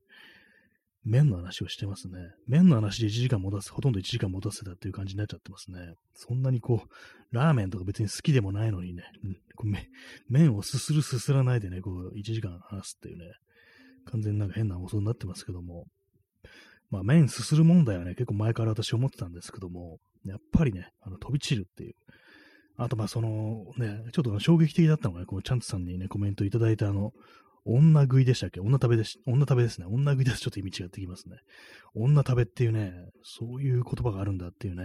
麺の話をしてますね。麺の話で1時間持たせ、ほとんど1時間持たせたっていう感じになっちゃってますね。そんなにこう、ラーメンとか別に好きでもないのにね、こう麺をすするすすらないでね、こう、1時間話すっていうね、完全になんか変な放送になってますけども、まあ麺すする問題はね、結構前から私思ってたんですけども、やっぱりね、あの飛び散るっていう、あと、まあ、その、ね、ちょっと衝撃的だったのが、ね、こう、チャンツさんにね、コメントいただいたあの、女食いでしたっけ？女食べでし、女食べですね。女食いですちょっと意味違ってきますね。女食べっていうね、そういう言葉があるんだっていうね、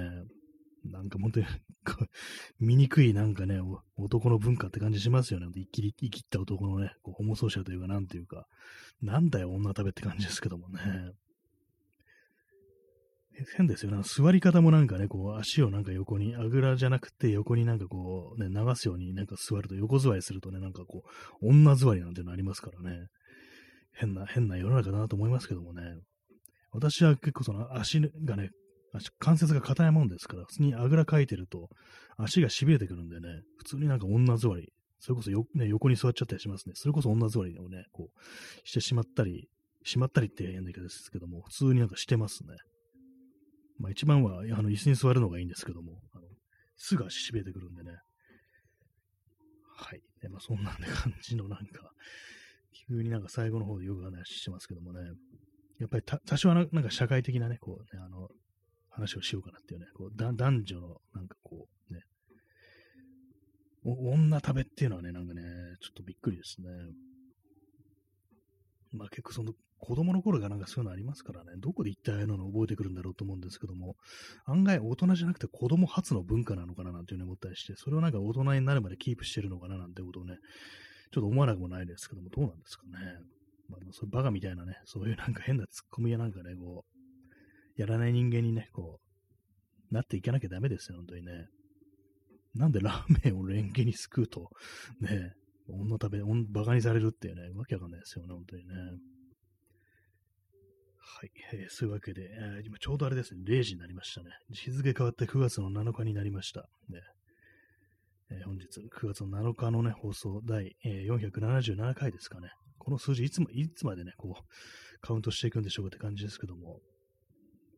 なんか本当に醜いなんかね、男の文化って感じしますよね。生きり、生きった男のね、こうホモソーシャルというか、なんていうか、なんだよ、女食べって感じですけどもね。変ですよね。座り方もなんかね、こう、足をなんか横に、あぐらじゃなくて横になんかこう、ね、流すようになんか座ると、横座りするとね、なんかこう、女座りなんていうのありますからね。変な、変な世の中だなと思いますけどもね。私は結構その足がね、関節が硬いもんですから、普通にあぐらかいてると、足が痺れてくるんでね、普通になんか女座り、それこそよ、ね、横に座っちゃったりしますね。それこそ女座りをね、こう、してしまったり、しまったりって変な言い方ですけども、普通になんかしてますね。まあ一番は、あの、椅子に座るのがいいんですけども、あのすぐ足しびれてくるんでね。はい。でまあそんな感じのなんか、急になんか最後の方でよく話してますけどもね、やっぱり多少はなんか社会的なね、こうね、あの、話をしようかなっていうね、こうだ男女のなんかこうね、女食べっていうのはね、なんかね、ちょっとびっくりですね。まあ結構その子供の頃がなんかそういうのありますからね、どこで一体ああいうの覚えてくるんだろうと思うんですけども、案外大人じゃなくて子供初の文化なのかななんていうふうに思ったりして、それをなんか大人になるまでキープしてるのかななんてことをね、ちょっと思わなくもないですけども、どうなんですかね。まあ、そういうバカみたいなね、そういうなんか変なツッコミやなんかね、こう、やらない人間にね、こう、なっていかなきゃダメですよ、本当にね。なんでラーメンをレンゲにすくうと、ね、女食べ、バカにされるっていうね、わけわかんないですよね、本当にね。はい、えー、そういうわけで、えー、今ちょうどあれですね、0時になりましたね。日付変わって9月の7日になりました。ねえー、本日9月の7日のね、放送第、えー、477回ですかね。この数字いつも、いつまでね、こう、カウントしていくんでしょうかって感じですけども、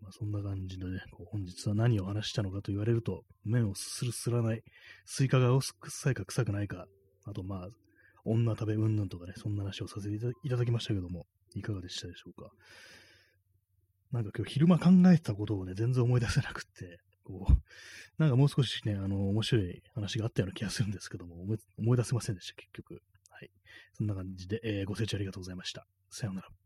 まあ、そんな感じでね、こう本日は何を話したのかと言われると、麺をすするすすらない、スイカが臭いか臭くないか、あとまあ、女食べうんぬんとかね、そんな話をさせていただきましたけども、いかがでしたでしょうか。なんか今日昼間考えてたことをね、全然思い出せなくって、こう、なんかもう少しね、あの、面白い話があったような気がするんですけども、思い出せませんでした、結局。はい。そんな感じで、えー、ご清聴ありがとうございました。さようなら。